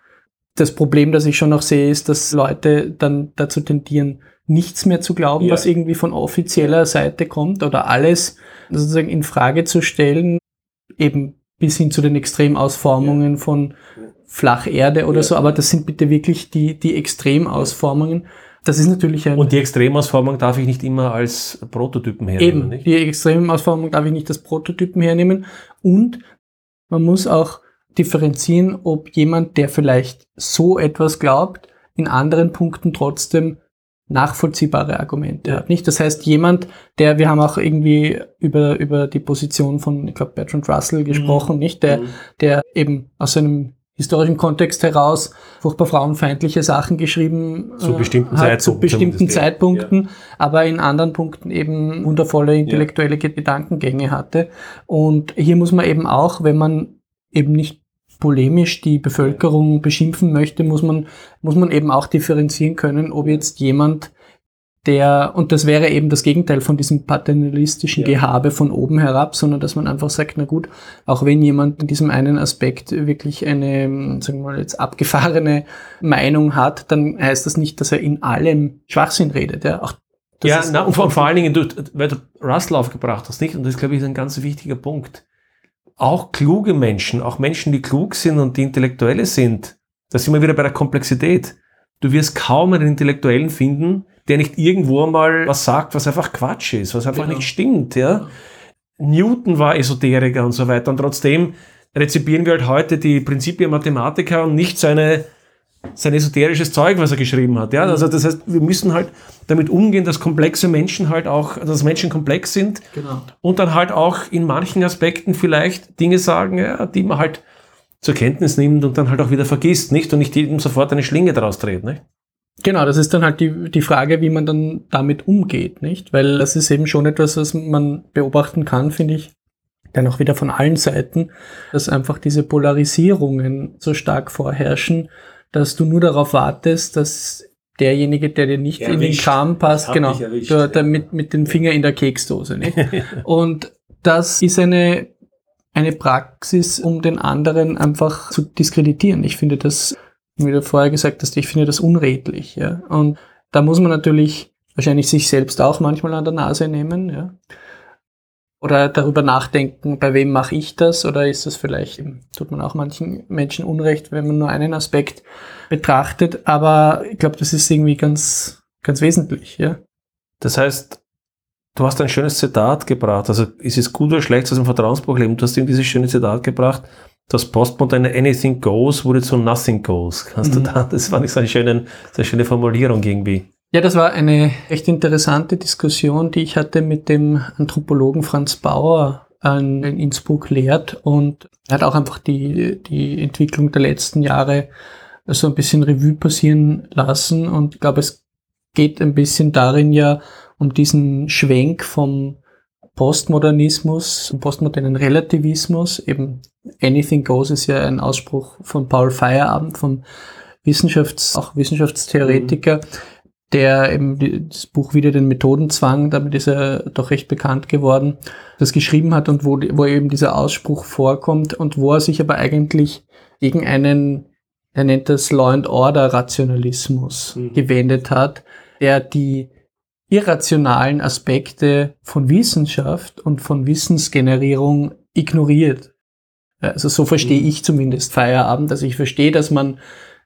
das Problem, das ich schon noch sehe, ist, dass Leute dann dazu tendieren, nichts mehr zu glauben, ja. was irgendwie von offizieller Seite kommt oder alles sozusagen in Frage zu stellen, eben bis hin zu den Extremausformungen von Flacherde oder so, aber das sind bitte wirklich die, die Extremausformungen. Das ist natürlich ein. Und die Extremausformung darf ich nicht immer als Prototypen hernehmen. Eben, nicht? die Extremausformung darf ich nicht als Prototypen hernehmen. Und man muss auch differenzieren, ob jemand, der vielleicht so etwas glaubt, in anderen Punkten trotzdem nachvollziehbare Argumente hat. Nicht? Das heißt, jemand, der, wir haben auch irgendwie über, über die Position von, ich glaube, Bertrand Russell gesprochen, nicht? Der, Mhm. der eben aus einem historischen Kontext heraus furchtbar frauenfeindliche Sachen geschrieben Zu äh, bestimmten hat, zu bestimmten ja. Zeitpunkten, aber in anderen Punkten eben wundervolle intellektuelle Gedankengänge hatte. Und hier muss man eben auch, wenn man eben nicht polemisch die Bevölkerung beschimpfen möchte, muss man, muss man eben auch differenzieren können, ob jetzt jemand, der, und das wäre eben das Gegenteil von diesem paternalistischen Ja. Gehabe von oben herab, sondern dass man einfach sagt, na gut, auch wenn jemand in diesem einen Aspekt wirklich eine, sagen wir mal jetzt abgefahrene Meinung hat, dann heißt das nicht, dass er in allem Schwachsinn redet. Ja, auch das ja, na, und vor, vor allen Dingen, du, weil du Russell aufgebracht hast, nicht? Und das, glaube ich, ist ein ganz wichtiger Punkt. Auch kluge Menschen, auch Menschen, die klug sind und die Intellektuelle sind, da sind wir wieder bei der Komplexität. Du wirst kaum einen Intellektuellen finden, der nicht irgendwo mal was sagt, was einfach Quatsch ist, was einfach Genau. nicht stimmt, ja. Newton war Esoteriker und so weiter und trotzdem rezipieren wir halt heute die Prinzipien Mathematiker und nicht seine sein esoterisches Zeug, was er geschrieben hat. Ja, also das heißt, wir müssen halt damit umgehen, dass komplexe Menschen halt auch, dass Menschen komplex sind Genau. und dann halt auch in manchen Aspekten vielleicht Dinge sagen, ja, die man halt zur Kenntnis nimmt und dann halt auch wieder vergisst, nicht? Und nicht jedem sofort eine Schlinge draus dreht, nicht? Genau, das ist dann halt die, die Frage, wie man dann damit umgeht, nicht? Weil das ist eben schon etwas, was man beobachten kann, finde ich, dann auch wieder von allen Seiten, dass einfach diese Polarisierungen so stark vorherrschen, dass du nur darauf wartest, dass derjenige, der dir nicht in den Erwischt. Kram passt, genau, erwischt, der, ja. der mit, mit dem Finger in der Keksdose, nicht? Und das ist eine, eine Praxis, um den anderen einfach zu diskreditieren. Ich finde das, wie du vorher gesagt hast, ich finde das unredlich. Ja? Und da muss man natürlich wahrscheinlich sich selbst auch manchmal an der Nase nehmen. Ja? Oder darüber nachdenken, bei wem mache ich das? Oder ist das vielleicht, tut man auch manchen Menschen Unrecht, wenn man nur einen Aspekt betrachtet. Aber ich glaube, das ist irgendwie ganz, ganz wesentlich. Ja? Das heißt, du hast ein schönes Zitat gebracht. Also ist es gut oder schlecht aus dem Vertrauensbuch leben? Du hast ihm dieses schöne Zitat gebracht. Das Postmoderne Anything Goes wurde zu Nothing Goes. Kannst Mhm. du da, das fand ich so eine schöne, so eine schöne Formulierung irgendwie. Ja, das war eine recht interessante Diskussion, die ich hatte mit dem Anthropologen Franz Bauer an, in Innsbruck lehrt. Und er hat auch einfach die, die Entwicklung der letzten Jahre so ein bisschen Revue passieren lassen. Und ich glaube, es geht ein bisschen darin ja um diesen Schwenk vom Postmodernismus, postmodernen Relativismus, eben Anything Goes ist ja ein Ausspruch von Paul Feierabend, vom Wissenschafts-, auch Wissenschaftstheoretiker, der eben das Buch wieder den Methodenzwang, damit ist er doch recht bekannt geworden, das geschrieben hat und wo, wo eben dieser Ausspruch vorkommt und wo er sich aber eigentlich gegen einen, er nennt das Law and Order Rationalismus Mhm. gewendet hat, der die irrationalen Aspekte von Wissenschaft und von Wissensgenerierung ignoriert. Also so verstehe Mhm. ich zumindest Feierabend. Also ich verstehe, dass man,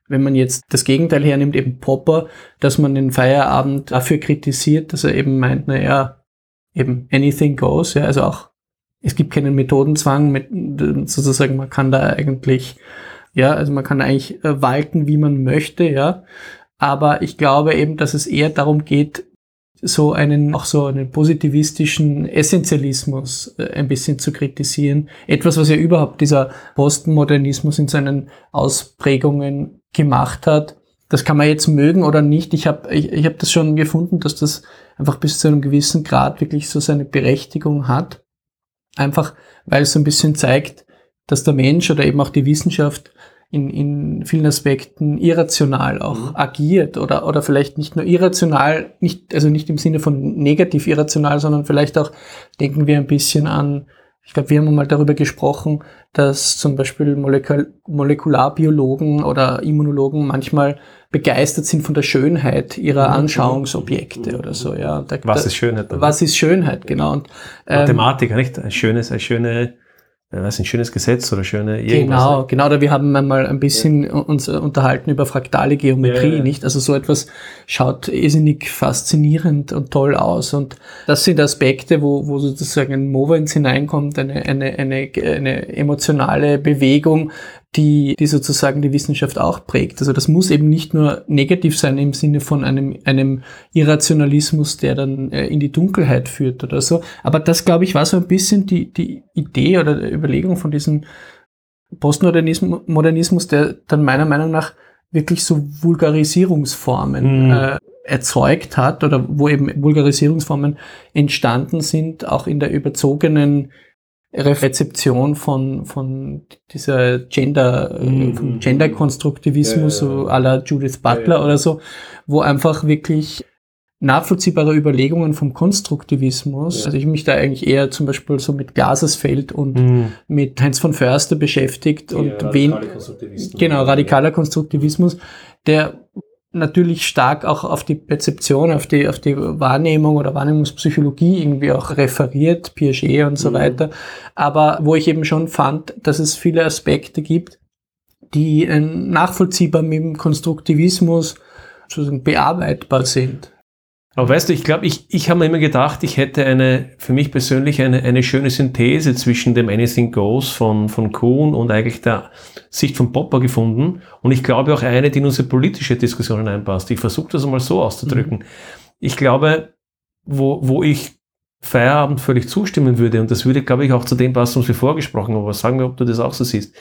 wenn man jetzt das Gegenteil hernimmt, eben Popper, dass man den Feierabend dafür kritisiert, dass er eben meint, naja, eben anything goes, ja, also auch, es gibt keinen Methodenzwang, mit, sozusagen, man kann da eigentlich, ja, also man kann eigentlich äh, walten, wie man möchte, ja, aber ich glaube eben, dass es eher darum geht, so einen, auch so einen positivistischen Essentialismus äh, ein bisschen zu kritisieren. Etwas, was ja überhaupt dieser Postmodernismus in seinen Ausprägungen gemacht hat. Das kann man jetzt mögen oder nicht. Ich habe ich, ich hab das schon gefunden, dass das einfach bis zu einem gewissen Grad wirklich so seine Berechtigung hat. Einfach, weil es so ein bisschen zeigt, dass der Mensch oder eben auch die Wissenschaft in, in vielen Aspekten irrational auch Mhm. agiert oder, oder vielleicht nicht nur irrational, nicht, also nicht im Sinne von negativ irrational, sondern vielleicht auch denken wir ein bisschen an, ich glaube, wir haben mal darüber gesprochen, dass zum Beispiel Molekul Molekularbiologen oder Immunologen manchmal begeistert sind von der Schönheit ihrer Mhm. Anschauungsobjekte oder so, ja. Da, Was ist Schönheit? dann? was ist Schönheit, genau. Und, ähm, Mathematiker, nicht? Ein schönes, eine schöne ja, weiß nicht, schönes Gesetz oder schöne irgendwas. Genau, ne? genau, da wir haben einmal ein bisschen ja. uns unterhalten über fraktale Geometrie, ja, ja. nicht? Also so etwas schaut irrsinnig faszinierend und toll aus und das sind Aspekte, wo, wo sozusagen ein Movens hineinkommt, eine, eine, eine, eine emotionale Bewegung, die, die sozusagen die Wissenschaft auch prägt. Also das muss eben nicht nur negativ sein im Sinne von einem, einem Irrationalismus, der dann äh, in die Dunkelheit führt oder so. Aber das, glaube ich, war so ein bisschen die, die Idee oder Überlegung von diesem Postmodernismus, der dann meiner Meinung nach wirklich so Vulgarisierungsformen mhm. äh, erzeugt hat oder wo eben Vulgarisierungsformen entstanden sind, auch in der überzogenen Rezeption von, von dieser Gender, mhm. Gender-Konstruktivismus, ja, ja, ja. so à la Judith Butler oder so, wo einfach wirklich nachvollziehbare Überlegungen vom Konstruktivismus, also ich mich da eigentlich eher zum Beispiel so mit Glasersfeld und mhm. mit Heinz von Förster beschäftigt und wen, genau, radikaler Konstruktivismus, der natürlich stark auch auf die Perzeption, auf die, auf die Wahrnehmung oder Wahrnehmungspsychologie irgendwie auch referiert, Piaget und so mhm. weiter. Aber wo ich eben schon fand, dass es viele Aspekte gibt, die äh, nachvollziehbar mit dem Konstruktivismus sozusagen bearbeitbar sind. Aber weißt du, ich glaube, ich, ich habe mir immer gedacht, ich hätte eine, für mich persönlich eine, eine schöne Synthese zwischen dem Anything Goes von, von Kuhn und eigentlich der Sicht von Popper gefunden. Und ich glaube auch eine, die in unsere politische Diskussion hineinpasst. Ich versuche das einmal so auszudrücken. Mhm. Ich glaube, wo, wo ich Feierabend völlig zustimmen würde, und das würde, glaube ich, auch zu dem passen, was wir vorgesprochen haben, aber sagen wir, ob du das auch so siehst,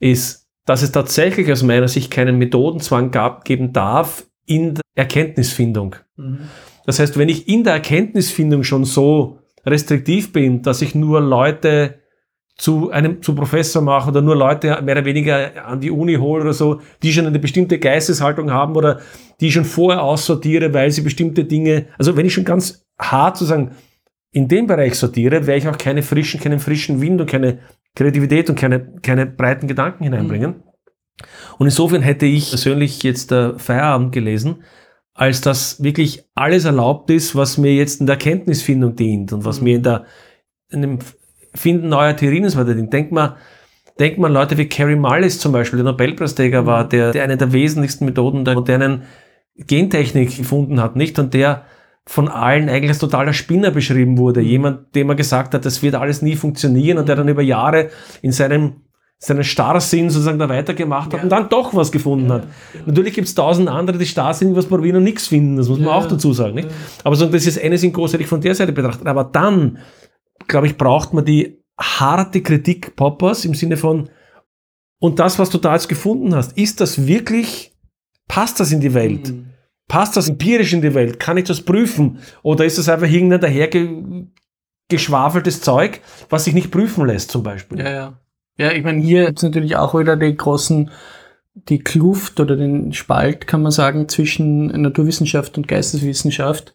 ist, dass es tatsächlich aus meiner Sicht keinen Methodenzwang gab, geben darf in der Erkenntnisfindung. Mhm. Das heißt, wenn ich in der Erkenntnisfindung schon so restriktiv bin, dass ich nur Leute zu einem zu Professor mache oder nur Leute mehr oder weniger an die Uni hole oder so, die schon eine bestimmte Geisteshaltung haben oder die schon vorher aussortiere, weil sie bestimmte Dinge, also wenn ich schon ganz hart sozusagen in dem Bereich sortiere, werde ich auch keine frischen, keinen frischen Wind und keine Kreativität und keine, keine breiten Gedanken hineinbringen. Mhm. Und insofern hätte ich persönlich jetzt der Feierabend gelesen, als dass wirklich alles erlaubt ist, was mir jetzt in der Erkenntnisfindung dient und was mhm. mir in der in dem Finden neuer Theorien und so weiter dient. Denkt man, denkt man Leute wie Carrie Mullis zum Beispiel, der Nobelpreisträger mhm. war, der, der eine der wesentlichsten Methoden der modernen Gentechnik gefunden hat, nicht? Und der von allen eigentlich als totaler Spinner beschrieben wurde. Mhm. Jemand, dem man gesagt hat, das wird alles nie funktionieren und der dann über Jahre in seinem seinen Starrsinn sozusagen da weitergemacht hat ja. und dann doch was gefunden ja, hat. Ja. Natürlich gibt es tausend andere, die Starrsinn was probieren und nichts finden, das muss man auch dazu sagen. Nicht? Aber so, das ist eine sind großartig von der Seite betrachtet. Aber dann, glaube ich, braucht man die harte Kritik Poppers im Sinne von, und das, was du da jetzt gefunden hast, ist das wirklich, passt das in die Welt? Mhm. Passt das empirisch in die Welt? Kann ich das prüfen? Oder ist das einfach irgendein dahergeschwafeltes Zeug, was sich nicht prüfen lässt, zum Beispiel? Ja, ja. Ja, ich meine, hier ist natürlich auch wieder die großen, die Kluft oder den Spalt, kann man sagen, zwischen Naturwissenschaft und Geisteswissenschaft.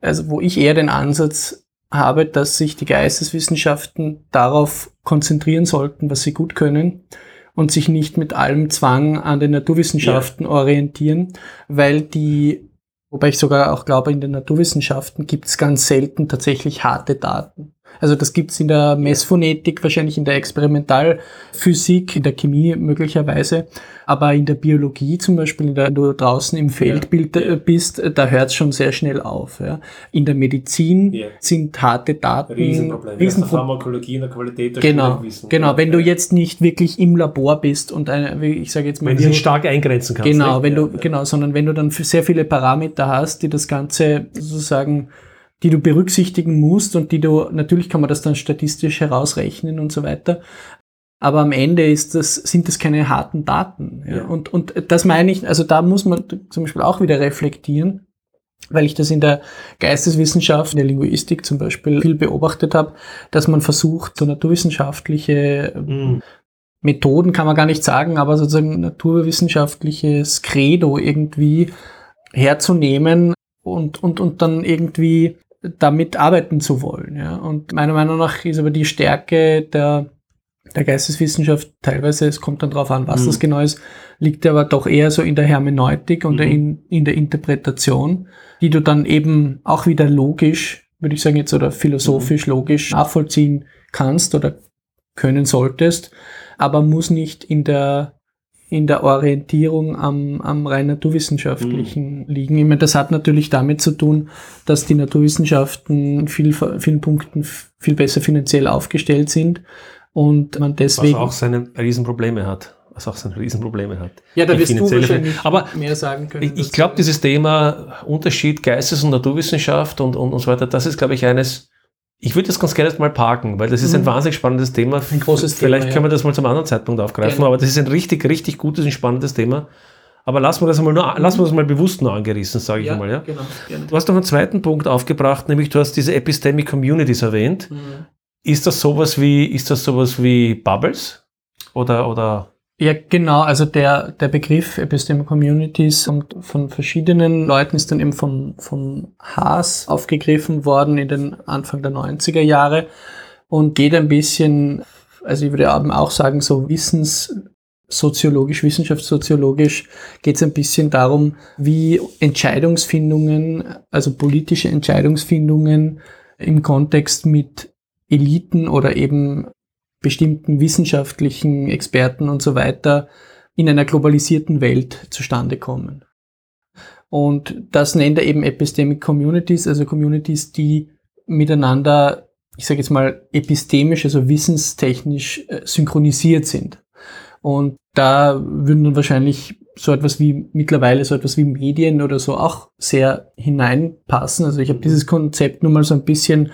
Also, wo ich eher den Ansatz habe, dass sich die Geisteswissenschaften darauf konzentrieren sollten, was sie gut können und sich nicht mit allem Zwang an den Naturwissenschaften ja. orientieren, weil die, wobei ich sogar auch glaube, in den Naturwissenschaften gibt es ganz selten tatsächlich harte Daten. Also das gibt's in der Messphonetik, wahrscheinlich in der Experimentalphysik, in der Chemie möglicherweise. Aber in der Biologie zum Beispiel, wenn du draußen im Feldbild ja. bist, da hört's schon sehr schnell auf. Ja. In der Medizin ja. sind harte Daten. Riesenproblem. Riesenpro Pharmakologie in der Qualität der Genau, genau. Wenn du jetzt nicht wirklich im Labor bist und eine, ich sage jetzt mal. Wenn du stark eingrenzen kannst. Genau, wenn du, genau, sondern wenn du dann sehr viele Parameter hast, die das Ganze sozusagen die du berücksichtigen musst und die du, natürlich kann man das dann statistisch herausrechnen und so weiter. Aber am Ende ist das, sind das keine harten Daten. Ja. Und, und das meine ich, also da muss man zum Beispiel auch wieder reflektieren, weil ich das in der Geisteswissenschaft, in der Linguistik zum Beispiel viel beobachtet habe, dass man versucht, so naturwissenschaftliche mhm. Methoden kann man gar nicht sagen, aber sozusagen naturwissenschaftliches Credo irgendwie herzunehmen und, und, und dann irgendwie damit arbeiten zu wollen. Ja. Und meiner Meinung nach ist aber die Stärke der, der Geisteswissenschaft teilweise, es kommt dann darauf an, was mhm. das genau ist, liegt aber doch eher so in der Hermeneutik und mhm. in, in der Interpretation, die du dann eben auch wieder logisch, würde ich sagen jetzt, oder philosophisch mhm. logisch nachvollziehen kannst oder können solltest, aber muss nicht in der in der Orientierung am, am rein naturwissenschaftlichen mhm. liegen. Ich meine, das hat natürlich damit zu tun, dass die Naturwissenschaften in viel, vielen Punkten viel besser finanziell aufgestellt sind und man deswegen... Was auch seine Riesenprobleme hat. Was auch seine Riesenprobleme hat. Ja, da wirst du wahrscheinlich Aber mehr sagen können. Ich, ich glaube, dieses Thema Unterschied Geistes- und Naturwissenschaft und, und, und so weiter, das ist, glaube ich, eines, ich würde das ganz gerne mal parken, weil das ist ein mhm. wahnsinnig spannendes Thema. Ein großes Vielleicht Thema, können wir das mal zum anderen Zeitpunkt aufgreifen, gerne. aber das ist ein richtig, richtig gutes und spannendes Thema. Aber lassen wir das mal, nur, lassen wir das mal bewusst nur angerissen, sage ich ja, mal. Ja? Genau, gerne. Du hast noch einen zweiten Punkt aufgebracht, nämlich du hast diese Epistemic Communities erwähnt. Mhm. Ist das sowas wie, ist das sowas wie Bubbles? Oder, oder ja, genau. Also der, der Begriff Episteme Communities und von verschiedenen Leuten ist dann eben von, von Haas aufgegriffen worden in den Anfang der 90er Jahre und geht ein bisschen, also ich würde auch sagen, so wissenssoziologisch, wissenschaftssoziologisch geht es ein bisschen darum, wie Entscheidungsfindungen, also politische Entscheidungsfindungen im Kontext mit Eliten oder eben bestimmten wissenschaftlichen Experten und so weiter in einer globalisierten Welt zustande kommen. Und das nennt er eben Epistemic Communities, also Communities, die miteinander, ich sage jetzt mal, epistemisch, also wissenstechnisch äh, synchronisiert sind. Und da würden dann wahrscheinlich so etwas wie mittlerweile so etwas wie Medien oder so auch sehr hineinpassen. Also ich habe dieses Konzept nur mal so ein bisschen,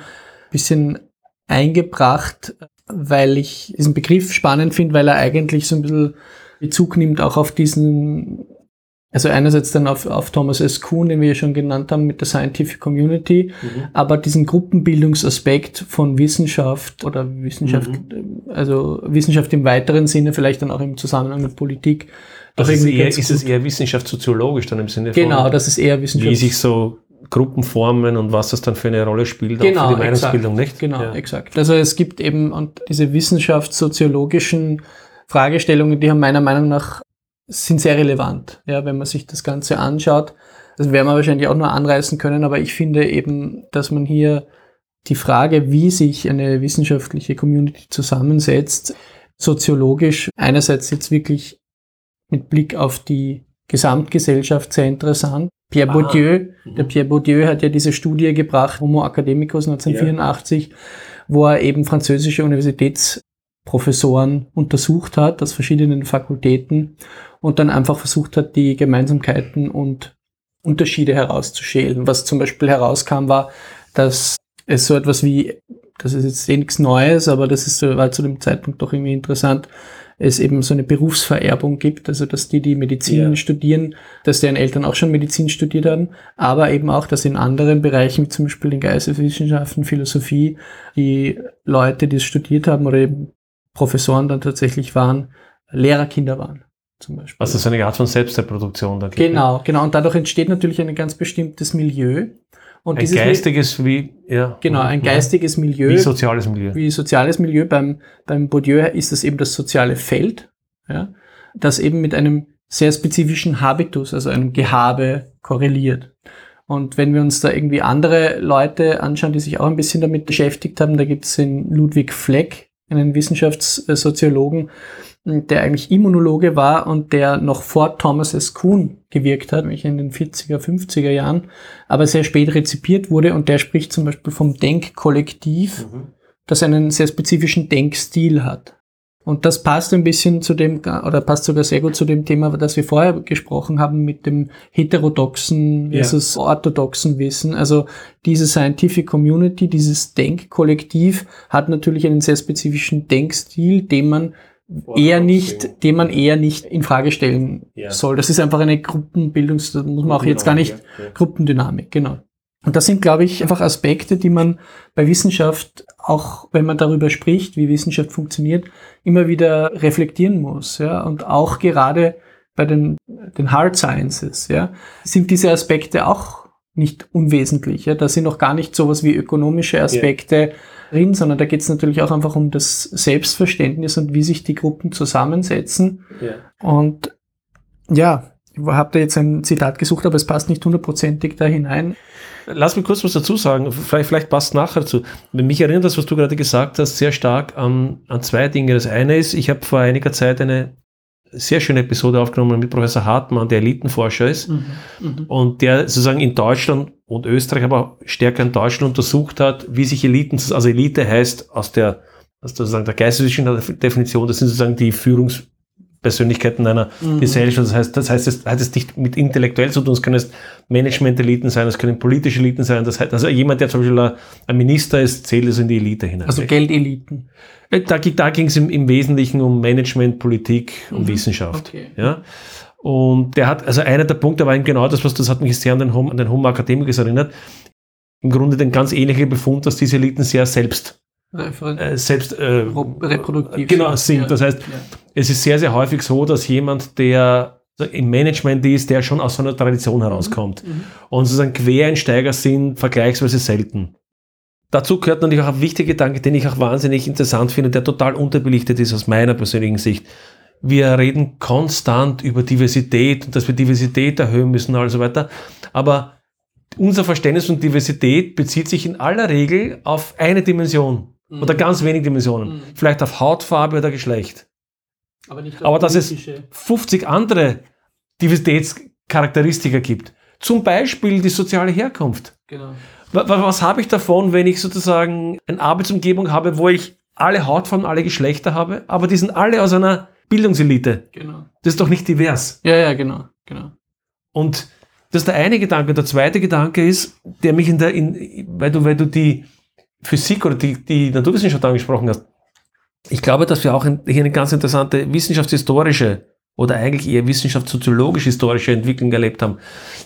bisschen eingebracht, weil ich diesen Begriff spannend finde, weil er eigentlich so ein bisschen Bezug nimmt auch auf diesen, also einerseits dann auf, auf Thomas S. Kuhn, den wir ja schon genannt haben mit der Scientific Community, mhm. aber diesen Gruppenbildungsaspekt von Wissenschaft oder Wissenschaft, mhm. also Wissenschaft im weiteren Sinne, vielleicht dann auch im Zusammenhang mit Politik. Also ist, eher, ist es eher wissenschaftssoziologisch dann im Sinne von? Genau, das ist eher Wissenschaft. Wie sich so Gruppen formen und was das dann für eine Rolle spielt genau, auch für die Meinungsbildung, exakt, nicht? Genau, ja. exakt. Also es gibt eben und diese wissenschaftssoziologischen Fragestellungen, die haben meiner Meinung nach sind sehr relevant, ja, wenn man sich das Ganze anschaut. Das werden wir wahrscheinlich auch nur anreißen können, aber ich finde eben, dass man hier die Frage, wie sich eine wissenschaftliche Community zusammensetzt, soziologisch einerseits jetzt wirklich mit Blick auf die Gesamtgesellschaft sehr interessant. Pierre ah. Bourdieu, mhm. der Pierre Bourdieu hat ja diese Studie gebracht, Homo Academicus 1984, ja. wo er eben französische Universitätsprofessoren untersucht hat aus verschiedenen Fakultäten und dann einfach versucht hat, die Gemeinsamkeiten und Unterschiede herauszuschälen. Was zum Beispiel herauskam, war, dass es so etwas wie, das ist jetzt eh nichts Neues, aber das ist, war zu dem Zeitpunkt doch irgendwie interessant, es eben so eine Berufsvererbung gibt, also dass die, die Medizin ja. studieren, dass deren Eltern auch schon Medizin studiert haben, aber eben auch, dass in anderen Bereichen, wie zum Beispiel den Geisteswissenschaften, Philosophie, die Leute, die es studiert haben oder eben Professoren dann tatsächlich waren, Lehrerkinder waren. Zum Beispiel. Also so eine Art von Selbstreproduktion da gibt. Genau, genau. Und dadurch entsteht natürlich ein ganz bestimmtes Milieu. Und ein geistiges wie, ja. Genau, ein geistiges Milieu. Wie soziales Milieu. Wie soziales Milieu. Beim, beim Bourdieu ist das eben das soziale Feld, ja, das eben mit einem sehr spezifischen Habitus, also einem Gehabe korreliert. Und wenn wir uns da irgendwie andere Leute anschauen, die sich auch ein bisschen damit beschäftigt haben, da gibt es den Ludwig Fleck, einen Wissenschaftssoziologen, der eigentlich Immunologe war und der noch vor Thomas S. Kuhn gewirkt hat, nämlich in den 40er, 50er Jahren, aber sehr spät rezipiert wurde und der spricht zum Beispiel vom Denkkollektiv, mhm. das einen sehr spezifischen Denkstil hat. Und das passt ein bisschen zu dem, oder passt sogar sehr gut zu dem Thema, das wir vorher gesprochen haben mit dem heterodoxen versus ja. orthodoxen Wissen. Also diese Scientific Community, dieses Denkkollektiv hat natürlich einen sehr spezifischen Denkstil, den man eher nicht, den man eher nicht in Frage stellen ja. soll. Das ist einfach eine Gruppenbildungs, da muss man auch jetzt gar nicht, ja. Gruppendynamik, genau. Und das sind, glaube ich, einfach Aspekte, die man bei Wissenschaft, auch wenn man darüber spricht, wie Wissenschaft funktioniert, immer wieder reflektieren muss, ja. Und auch gerade bei den, den Hard Sciences, ja, sind diese Aspekte auch nicht unwesentlich, ja. Da sind noch gar nicht sowas wie ökonomische Aspekte, ja drin, sondern da geht es natürlich auch einfach um das Selbstverständnis und wie sich die Gruppen zusammensetzen. Ja. Und ja, Ich habe da jetzt ein Zitat gesucht, aber es passt nicht hundertprozentig da hinein. Lass mich kurz was dazu sagen, vielleicht, vielleicht passt nachher dazu. Mich erinnert das, was du gerade gesagt hast, sehr stark an, an zwei Dinge. Das eine ist, ich habe vor einiger Zeit eine sehr schöne Episode aufgenommen mit Professor Hartmann, der Elitenforscher ist mhm, mhm. und der sozusagen in Deutschland und Österreich, aber stärker in Deutschland untersucht hat, wie sich Eliten, also Elite heißt aus der, aus sozusagen der geisteswissenschaftlichen Definition, das sind sozusagen die Führungs Persönlichkeiten einer mhm. Gesellschaft. Das heißt, das heißt, es hat es nicht mit intellektuell zu tun, es können Management-Eliten sein, es können politische Eliten sein. Das heißt, also jemand, der zum Beispiel ein Minister ist, zählt es in die Elite hinein. Also Geldeliten. Äh, da, da ging es im, im, Wesentlichen um Management, Politik und mhm. Wissenschaft. Okay. Ja. Und der hat, also einer der Punkte war eben genau das, was das hat mich sehr an den Home, an den Homo Academicus erinnert. Im Grunde den ganz ähnlichen Befund, dass diese Eliten sehr selbst äh, selbst äh, reproduktiv genau, sind. Ja. Das heißt, ja. Es ist sehr, sehr häufig so, dass jemand, der im Management ist, der schon aus so einer Tradition herauskommt. Mhm. mhm. Und sozusagen Quereinsteiger sind vergleichsweise selten. Dazu gehört natürlich auch ein wichtiger Gedanke, den ich auch wahnsinnig interessant finde, der total unterbelichtet ist aus meiner persönlichen Sicht. Wir reden konstant über Diversität und dass wir Diversität erhöhen müssen und so weiter. Aber unser Verständnis von Diversität bezieht sich in aller Regel auf eine Dimension. Mhm. Oder ganz wenige Dimensionen. Mhm. Vielleicht auf Hautfarbe oder Geschlecht. Aber, nicht Aber dass es 50 andere Diversitätscharakteristika gibt. Zum Beispiel die soziale Herkunft. Genau. Was, was habe ich davon, wenn ich sozusagen eine Arbeitsumgebung habe, wo ich alle Hautfarben, alle Geschlechter habe, aber die sind alle aus einer Bildungselite. Genau. Das ist doch nicht divers. Ja, ja, genau, genau. Und das ist der eine Gedanke. Der zweite Gedanke ist, der mich in der, in, weil du, weil du die Physik oder die, die Naturwissenschaft angesprochen hast, ich glaube, dass wir auch hier eine ganz interessante wissenschaftshistorische oder eigentlich eher wissenschaftssoziologisch-historische Entwicklung erlebt haben.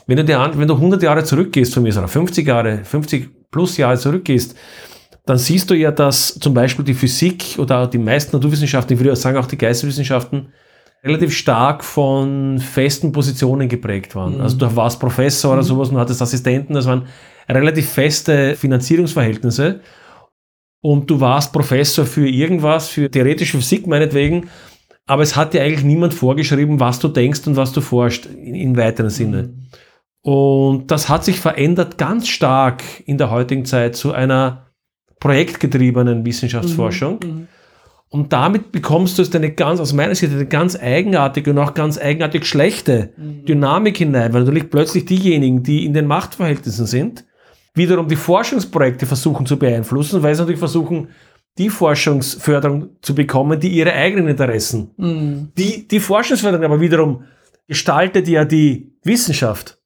Wenn du, dir wenn du 100 Jahre zurückgehst von mir, oder 50 Jahre, 50 plus Jahre zurückgehst, dann siehst du ja, dass zum Beispiel die Physik oder die meisten Naturwissenschaften, ich würde auch sagen auch die Geisteswissenschaften, relativ stark von festen Positionen geprägt waren. Mhm. Also du warst Professor oder mhm. sowas und hattest Assistenten, das waren relativ feste Finanzierungsverhältnisse. Und du warst Professor für irgendwas, für theoretische Physik meinetwegen, aber es hat dir eigentlich niemand vorgeschrieben, was du denkst und was du forschst, in, in weiteren Sinne. Und das hat sich verändert ganz stark in der heutigen Zeit zu einer projektgetriebenen Wissenschaftsforschung. Mhm. mhm. Und damit bekommst du es eine ganz, aus meiner Sicht, eine ganz eigenartige und auch ganz eigenartig schlechte mhm. Dynamik hinein, weil natürlich plötzlich diejenigen, die in den Machtverhältnissen sind, wiederum die Forschungsprojekte versuchen zu beeinflussen, weil sie natürlich versuchen, die Forschungsförderung zu bekommen, die ihre eigenen Interessen. Mhm. Die, die Forschungsförderung aber wiederum gestaltet ja die Wissenschaft.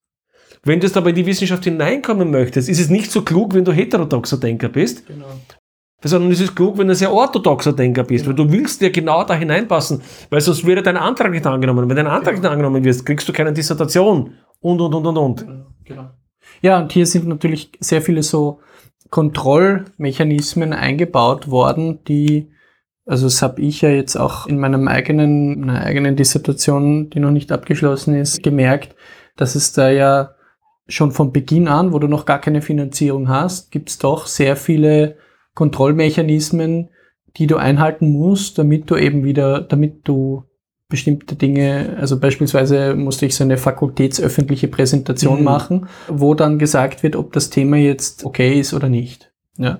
Wenn du jetzt aber in die Wissenschaft hineinkommen möchtest, ist es nicht so klug, wenn du heterodoxer Denker bist, genau sondern es ist klug, wenn du sehr orthodoxer Denker bist, weil du willst ja genau da hineinpassen, weil sonst würde dein Antrag nicht angenommen. Wenn dein Antrag nicht angenommen wird, kriegst du keine Dissertation und, und, und, und, und. Genau. Ja, und hier sind natürlich sehr viele so Kontrollmechanismen eingebaut worden, die, also das habe ich ja jetzt auch in meinem eigenen, meiner eigenen Dissertation, die noch nicht abgeschlossen ist, gemerkt, dass es da ja schon von Beginn an, wo du noch gar keine Finanzierung hast, gibt es doch sehr viele Kontrollmechanismen, die du einhalten musst, damit du eben wieder, damit du bestimmte Dinge, also beispielsweise musste ich so eine fakultätsöffentliche Präsentation mhm. machen, wo dann gesagt wird, ob das Thema jetzt okay ist oder nicht. Ja.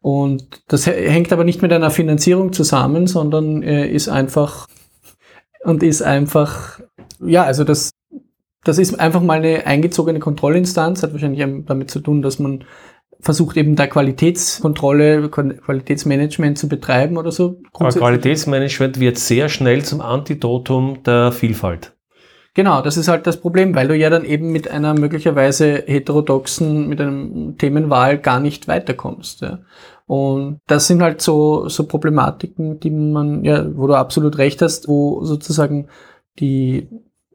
Und das hängt aber nicht mit einer Finanzierung zusammen, sondern äh, ist einfach und ist einfach, ja, also das, das ist einfach mal eine eingezogene Kontrollinstanz, hat wahrscheinlich damit zu tun, dass man versucht eben da Qualitätskontrolle, Qualitätsmanagement zu betreiben oder so. Qualitätsmanagement wird sehr schnell zum Antidotum der Vielfalt. Genau, das ist halt das Problem, weil du ja dann eben mit einer möglicherweise heterodoxen, mit einem Themenwahl gar nicht weiterkommst. Ja. Und das sind halt so, so Problematiken, die man, ja, wo du absolut recht hast, wo sozusagen die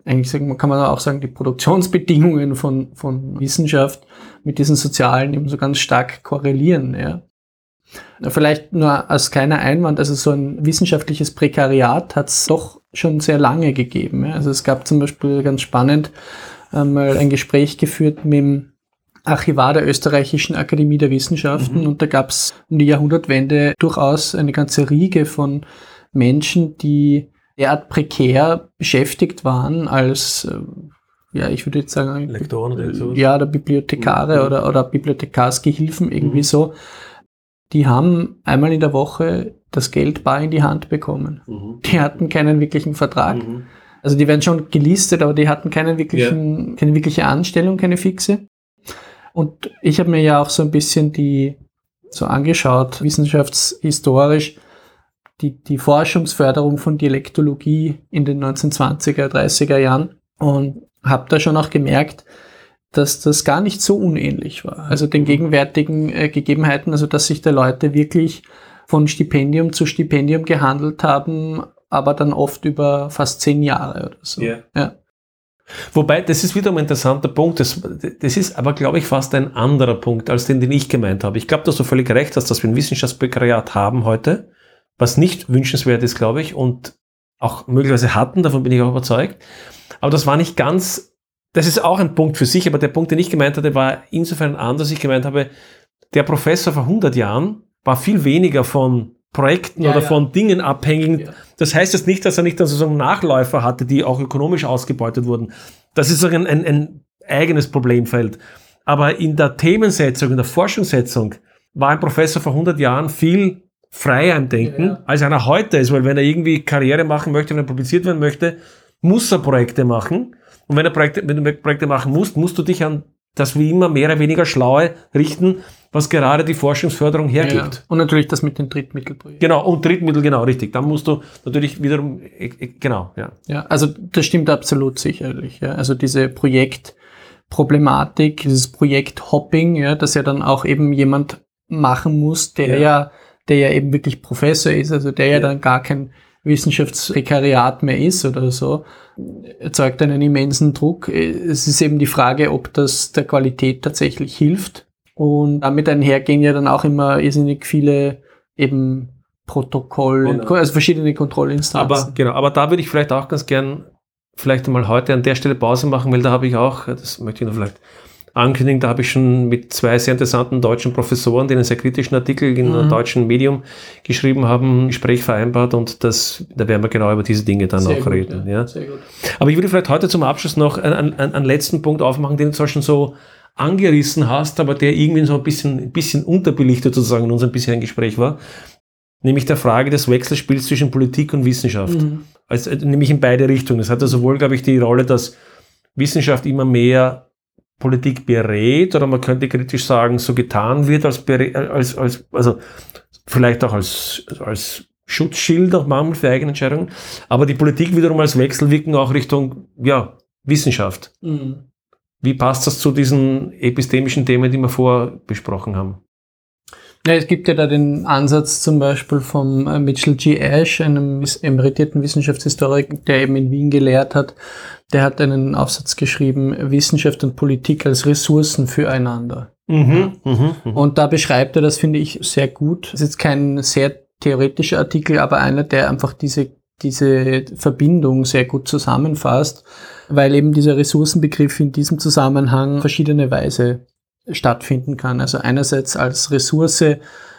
eigentlich sagen, kann man auch sagen, die Produktionsbedingungen von, von Wissenschaft mit diesen sozialen eben so ganz stark korrelieren. Ja. Vielleicht nur als kleiner Einwand, also so ein wissenschaftliches Prekariat hat es doch schon sehr lange gegeben. Ja. Also es gab zum Beispiel ganz spannend äh, mal ein Gespräch geführt mit dem Archivar der Österreichischen Akademie der Wissenschaften mhm. und da gab es um die Jahrhundertwende durchaus eine ganze Riege von Menschen, die derart prekär beschäftigt waren als, äh, ja, ich würde jetzt sagen, Lektoren oder so. ja, oder Bibliothekare Mhm. oder, oder Bibliothekarsgehilfen, irgendwie Mhm. so. Die haben einmal in der Woche das Geld bar in die Hand bekommen. Mhm. Die hatten keinen wirklichen Vertrag. Mhm. Also die werden schon gelistet, aber die hatten keinen wirklichen, keine wirkliche Anstellung, keine fixe. Und ich habe mir ja auch so ein bisschen die so angeschaut, wissenschaftshistorisch, die, die Forschungsförderung von Dialektologie in den 1920er, 30er Jahren und habe da schon auch gemerkt, dass das gar nicht so unähnlich war. Also den gegenwärtigen äh, Gegebenheiten, also dass sich da Leute wirklich von Stipendium zu Stipendium gehandelt haben, aber dann oft über fast zehn Jahre oder so. Ja. Ja. Wobei, das ist wieder ein interessanter Punkt. Das, das ist aber, glaube ich, fast ein anderer Punkt als den, den ich gemeint habe. Ich glaube, dass du völlig recht hast, dass wir ein Wissenschaftsbekariat haben heute, was nicht wünschenswert ist, glaube ich, und auch möglicherweise hatten, davon bin ich auch überzeugt. Aber das war nicht ganz, das ist auch ein Punkt für sich, aber der Punkt, den ich gemeint hatte, war insofern anders. Ich gemeint habe, der Professor vor 100 Jahren war viel weniger von Projekten Ja, oder ja. von Dingen abhängig. Ja. Das heißt jetzt nicht, dass er nicht sozusagen Nachläufer hatte, die auch ökonomisch ausgebeutet wurden. Das ist ein, ein, ein eigenes Problemfeld. Aber in der Themensetzung, in der Forschungssetzung war ein Professor vor 100 Jahren viel freier im Denken, Ja, ja. als einer heute ist, weil wenn er irgendwie Karriere machen möchte, wenn er publiziert werden möchte, muss er Projekte machen. Und wenn, er Projekte, wenn du Projekte machen musst, musst du dich an das wie immer mehr oder weniger Schlaue richten, was gerade die Forschungsförderung Ja. hergibt. Und natürlich das mit den Drittmittelprojekten. Genau, und Drittmittel, genau, richtig. Dann musst du natürlich wiederum, genau, ja. Ja, also das stimmt absolut sicherlich. Ja. Also diese Projektproblematik, dieses Projekthopping, ja, das ja dann auch eben jemand machen muss, der Ja. ja, der ja eben wirklich Professor ist, also der ja, Ja. dann gar kein Wissenschaftsrekariat mehr ist oder so, erzeugt einen immensen Druck. Es ist eben die Frage, ob das der Qualität tatsächlich hilft. Und damit einhergehen ja dann auch immer irrsinnig viele eben Protokoll, Genau. also verschiedene Kontrollinstanzen. Aber genau, aber da würde ich vielleicht auch ganz gern vielleicht einmal heute an der Stelle Pause machen, weil da habe ich auch, das möchte ich noch vielleicht ankündigen, da habe ich schon mit zwei sehr interessanten deutschen Professoren, die einen sehr kritischen Artikel in einem Mhm. deutschen Medium geschrieben haben, ein Gespräch vereinbart und das, da werden wir genau über diese Dinge dann Sehr auch gut, reden. Ja. Sehr gut. Aber ich würde vielleicht heute zum Abschluss noch einen, einen, einen letzten Punkt aufmachen, den du zwar schon so angerissen hast, aber der irgendwie so ein bisschen, ein bisschen unterbelichtet sozusagen in unserem bisherigen Gespräch war, nämlich der Frage des Wechselspiels zwischen Politik und Wissenschaft. Mhm. Also, äh, nämlich in beide Richtungen. Es hat ja sowohl, glaube ich, die Rolle, dass Wissenschaft immer mehr Politik berät oder man könnte kritisch sagen, so getan wird als, als, als also vielleicht auch als, als Schutzschild auch manchmal für eigene Entscheidungen, aber die Politik wiederum als Wechselwirkung auch Richtung ja, Wissenschaft. Mhm. Wie passt das zu diesen epistemischen Themen, die wir vorher besprochen haben? Ja, es gibt ja da den Ansatz zum Beispiel vom äh, Mitchell G. Ash, einem emeritierten Wissenschaftshistoriker, der eben in Wien gelehrt hat. Der hat einen Aufsatz geschrieben, Wissenschaft und Politik als Ressourcen füreinander. Mhm, mhm, mhm. Und da beschreibt er das, finde ich, sehr gut. Das ist jetzt kein sehr theoretischer Artikel, aber einer, der einfach diese, diese Verbindung sehr gut zusammenfasst, weil eben dieser Ressourcenbegriff in diesem Zusammenhang verschiedene Weise stattfinden kann. Also einerseits als Ressource,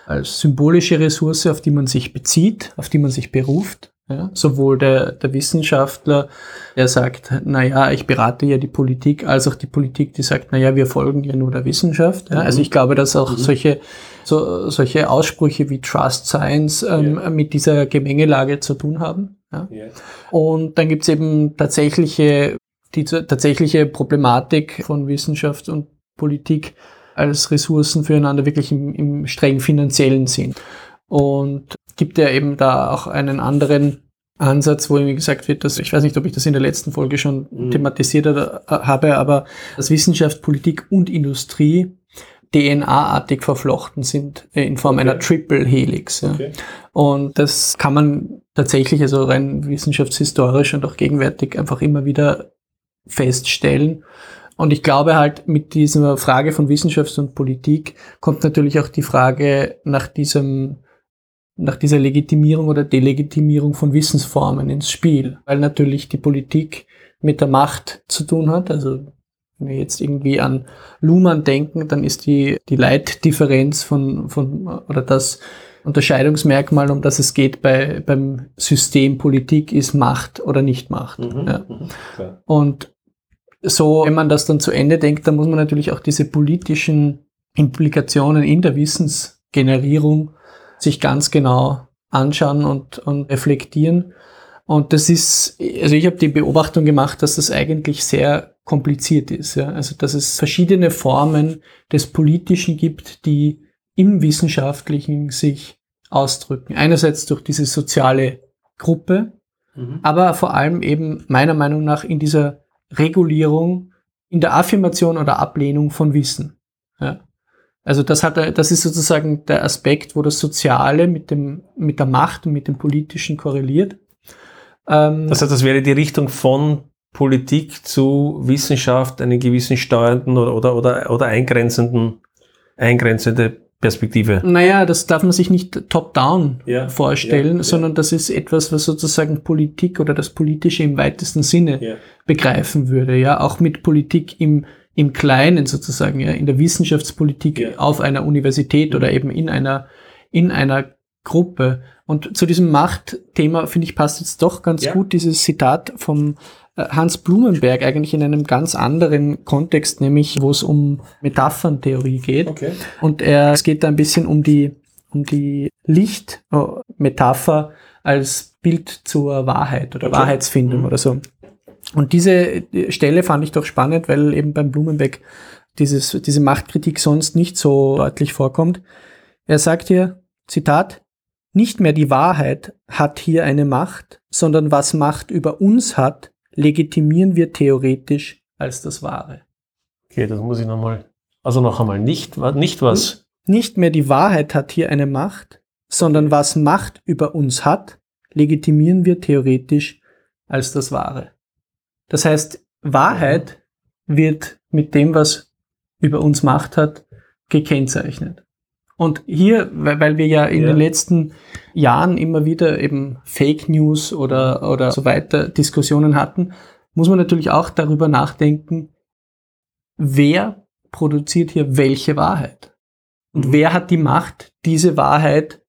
als symbolische Ressource, auf die man sich bezieht, auf die man sich beruft. Ja, sowohl der, der Wissenschaftler, der sagt, na ja, ich berate ja die Politik, als auch die Politik, die sagt, na ja, wir folgen ja nur der Wissenschaft. Ja, also ich glaube, dass auch solche, so, solche Aussprüche wie Trust Science ähm, mit dieser Gemengelage zu tun haben. Ja. Ja. Und dann gibt's eben tatsächliche, die tatsächliche Problematik von Wissenschaft und Politik als Ressourcen füreinander wirklich im, im streng finanziellen Sinn. Und gibt ja eben da auch einen anderen Ansatz, wo irgendwie gesagt wird, dass ich weiß nicht, ob ich das in der letzten Folge schon Mhm. thematisiert äh, habe, aber dass Wissenschaft, Politik und Industrie DNA-artig verflochten sind äh, in Form Okay. einer Triple Helix. Ja. Okay. Und das kann man tatsächlich, also rein wissenschaftshistorisch und auch gegenwärtig einfach immer wieder feststellen. Und ich glaube halt, mit dieser Frage von Wissenschaft und Politik kommt natürlich auch die Frage nach diesem, nach dieser Legitimierung oder Delegitimierung von Wissensformen ins Spiel. Weil natürlich die Politik mit der Macht zu tun hat. Also wenn wir jetzt irgendwie an Luhmann denken, dann ist die, die Leitdifferenz von, von, oder das, Unterscheidungsmerkmal, um das es geht bei, beim System Politik, ist Macht oder nicht Macht. Mhm. Ja. Und so, wenn man das dann zu Ende denkt, dann muss man natürlich auch diese politischen Implikationen in der Wissensgenerierung sich ganz genau anschauen und, und reflektieren. Und das ist, also ich habe die Beobachtung gemacht, dass das eigentlich sehr kompliziert ist. Ja? Also dass es verschiedene Formen des Politischen gibt, die im Wissenschaftlichen sich ausdrücken. Einerseits durch diese soziale Gruppe, Mhm. aber vor allem eben meiner Meinung nach in dieser Regulierung, in der Affirmation oder Ablehnung von Wissen. Ja. Also das hat, das ist sozusagen der Aspekt, wo das Soziale mit dem, mit der Macht und mit dem Politischen korreliert. Ähm, Das heißt, das wäre die Richtung von Politik zu Wissenschaft, einen gewissen steuernden oder, oder, oder, oder eingrenzenden, eingrenzende Perspektive. naja, das darf man sich nicht top-down Ja, vorstellen, ja, ja. sondern das ist etwas, was sozusagen Politik oder das Politische im weitesten Sinne begreifen würde, ja, auch mit Politik im, im Kleinen sozusagen, ja, in der Wissenschaftspolitik auf einer Universität oder eben in einer, in einer Gruppe. Und zu diesem Machtthema, finde ich, passt jetzt doch ganz gut dieses Zitat vom Hans Blumenberg, eigentlich in einem ganz anderen Kontext, nämlich wo es um Metapherntheorie geht. Okay. Und er, es geht da ein bisschen um die, um die Lichtmetapher als Bild zur Wahrheit oder Okay. Wahrheitsfindung Mhm. oder so. Und diese Stelle fand ich doch spannend, weil eben beim Blumenbeck dieses, diese Machtkritik sonst nicht so deutlich vorkommt. Er sagt hier, Zitat, nicht mehr die Wahrheit hat hier eine Macht, sondern was Macht über uns hat, legitimieren wir theoretisch als das Wahre. Okay, das muss ich nochmal. Also noch einmal, nicht, nicht was. Nicht mehr die Wahrheit hat hier eine Macht, sondern was Macht über uns hat, legitimieren wir theoretisch als das Wahre. Das heißt, Wahrheit wird mit dem, was über uns Macht hat, gekennzeichnet. Und hier, weil wir ja in Ja. den letzten Jahren immer wieder eben Fake News oder, oder so weiter Diskussionen hatten, muss man natürlich auch darüber nachdenken, wer produziert hier welche Wahrheit? Und Mhm. wer hat die Macht, diese Wahrheit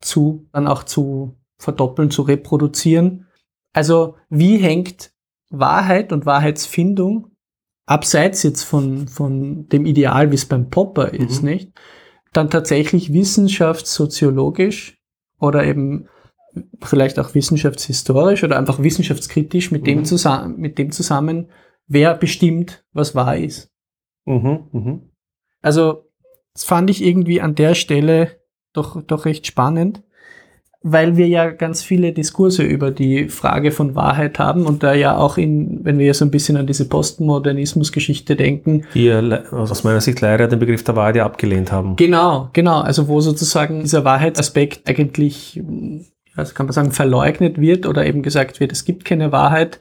zu, dann auch zu verdoppeln, zu reproduzieren? Also, wie hängt Wahrheit und Wahrheitsfindung abseits jetzt von, von dem Ideal, wie es beim Popper ist, Mhm. nicht? Dann tatsächlich wissenschaftssoziologisch oder eben vielleicht auch wissenschaftshistorisch oder einfach wissenschaftskritisch mit, dem, Mhm. zusammen, mit dem zusammen, wer bestimmt, was wahr ist. Mhm, mhm. Also, das fand ich irgendwie an der Stelle doch, doch recht spannend, weil wir ja ganz viele Diskurse über die Frage von Wahrheit haben und da ja auch in, wenn wir so ein bisschen an diese Postmodernismus-Geschichte denken, Die ja aus meiner Sicht leider den Begriff der Wahrheit ja abgelehnt haben. Genau, genau. Also wo sozusagen dieser Wahrheitsaspekt eigentlich, also kann man sagen, verleugnet wird oder eben gesagt wird, es gibt keine Wahrheit.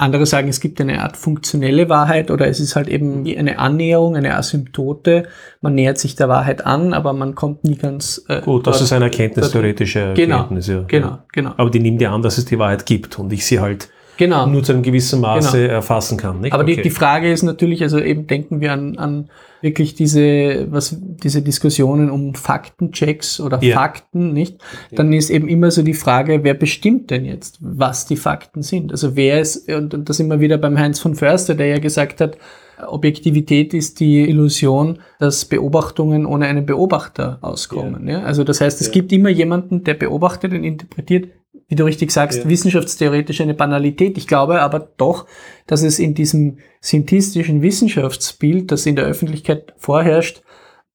Andere sagen, es gibt eine Art funktionelle Wahrheit oder es ist halt eben eine Annäherung, eine Asymptote. Man nähert sich der Wahrheit an, aber man kommt nie ganz. Äh, Gut, das ist eine erkenntnistheoretische Genau, Erkenntnis, ja. Genau, genau, Aber die nimmt ja an, dass es die Wahrheit gibt und ich sie halt genau. nur zu einem gewissen Maße erfassen kann. Nicht? Aber die, Okay. die Frage ist natürlich, also eben denken wir an, an wirklich diese, was, diese Diskussionen um Faktenchecks oder Ja. Fakten, nicht? Dann ist eben immer so die Frage, wer bestimmt denn jetzt, was die Fakten sind? Also wer ist, und, und das immer wieder beim Heinz von Förster, der ja gesagt hat, Objektivität ist die Illusion, dass Beobachtungen ohne einen Beobachter auskommen. Ja. Also das heißt, es Ja. gibt immer jemanden, der beobachtet und interpretiert, wie du richtig sagst, Ja. wissenschaftstheoretisch eine Banalität. Ich glaube aber doch, dass es in diesem synthistischen Wissenschaftsbild, das in der Öffentlichkeit vorherrscht,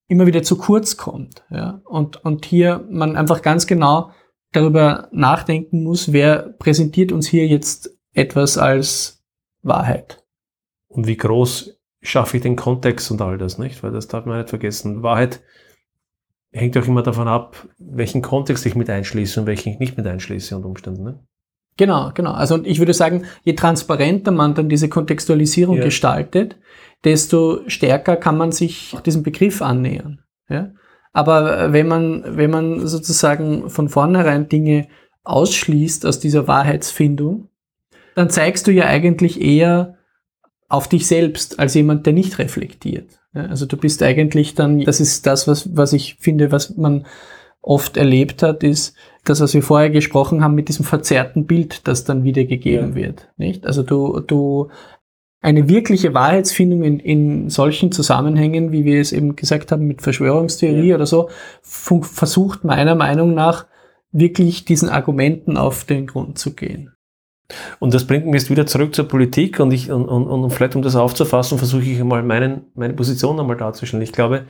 immer wieder zu kurz kommt. Ja? Und, und hier man einfach ganz genau darüber nachdenken muss, wer präsentiert uns hier jetzt etwas als Wahrheit. Und wie groß schaffe ich den Kontext und all das, nicht? Weil das darf man nicht vergessen. Wahrheit hängt auch immer davon ab, welchen Kontext ich mit einschließe und welchen ich nicht mit einschließe unter Umständen. Ne? Genau, genau. Also und ich würde sagen, je transparenter man dann diese Kontextualisierung Ja. gestaltet, desto stärker kann man sich diesem Begriff annähern. Ja? Aber äh, wenn man, wenn man sozusagen von vornherein Dinge ausschließt aus dieser Wahrheitsfindung, dann zeigst du ja eigentlich eher auf dich selbst als jemand, der nicht reflektiert. Also du bist eigentlich dann, das ist das, was, was ich finde, was man oft erlebt hat, ist das, was wir vorher gesprochen haben, mit diesem verzerrten Bild, das dann wiedergegeben ja. wird. Nicht? Also du, du eine wirkliche Wahrheitsfindung in, in solchen Zusammenhängen, wie wir es eben gesagt haben, mit Verschwörungstheorie ja. oder so, versucht meiner Meinung nach wirklich diesen Argumenten auf den Grund zu gehen. Und das bringt mich jetzt wieder zurück zur Politik und ich, und, und, und vielleicht um das aufzufassen, versuche ich einmal meinen, meine Position einmal darzustellen. Ich glaube,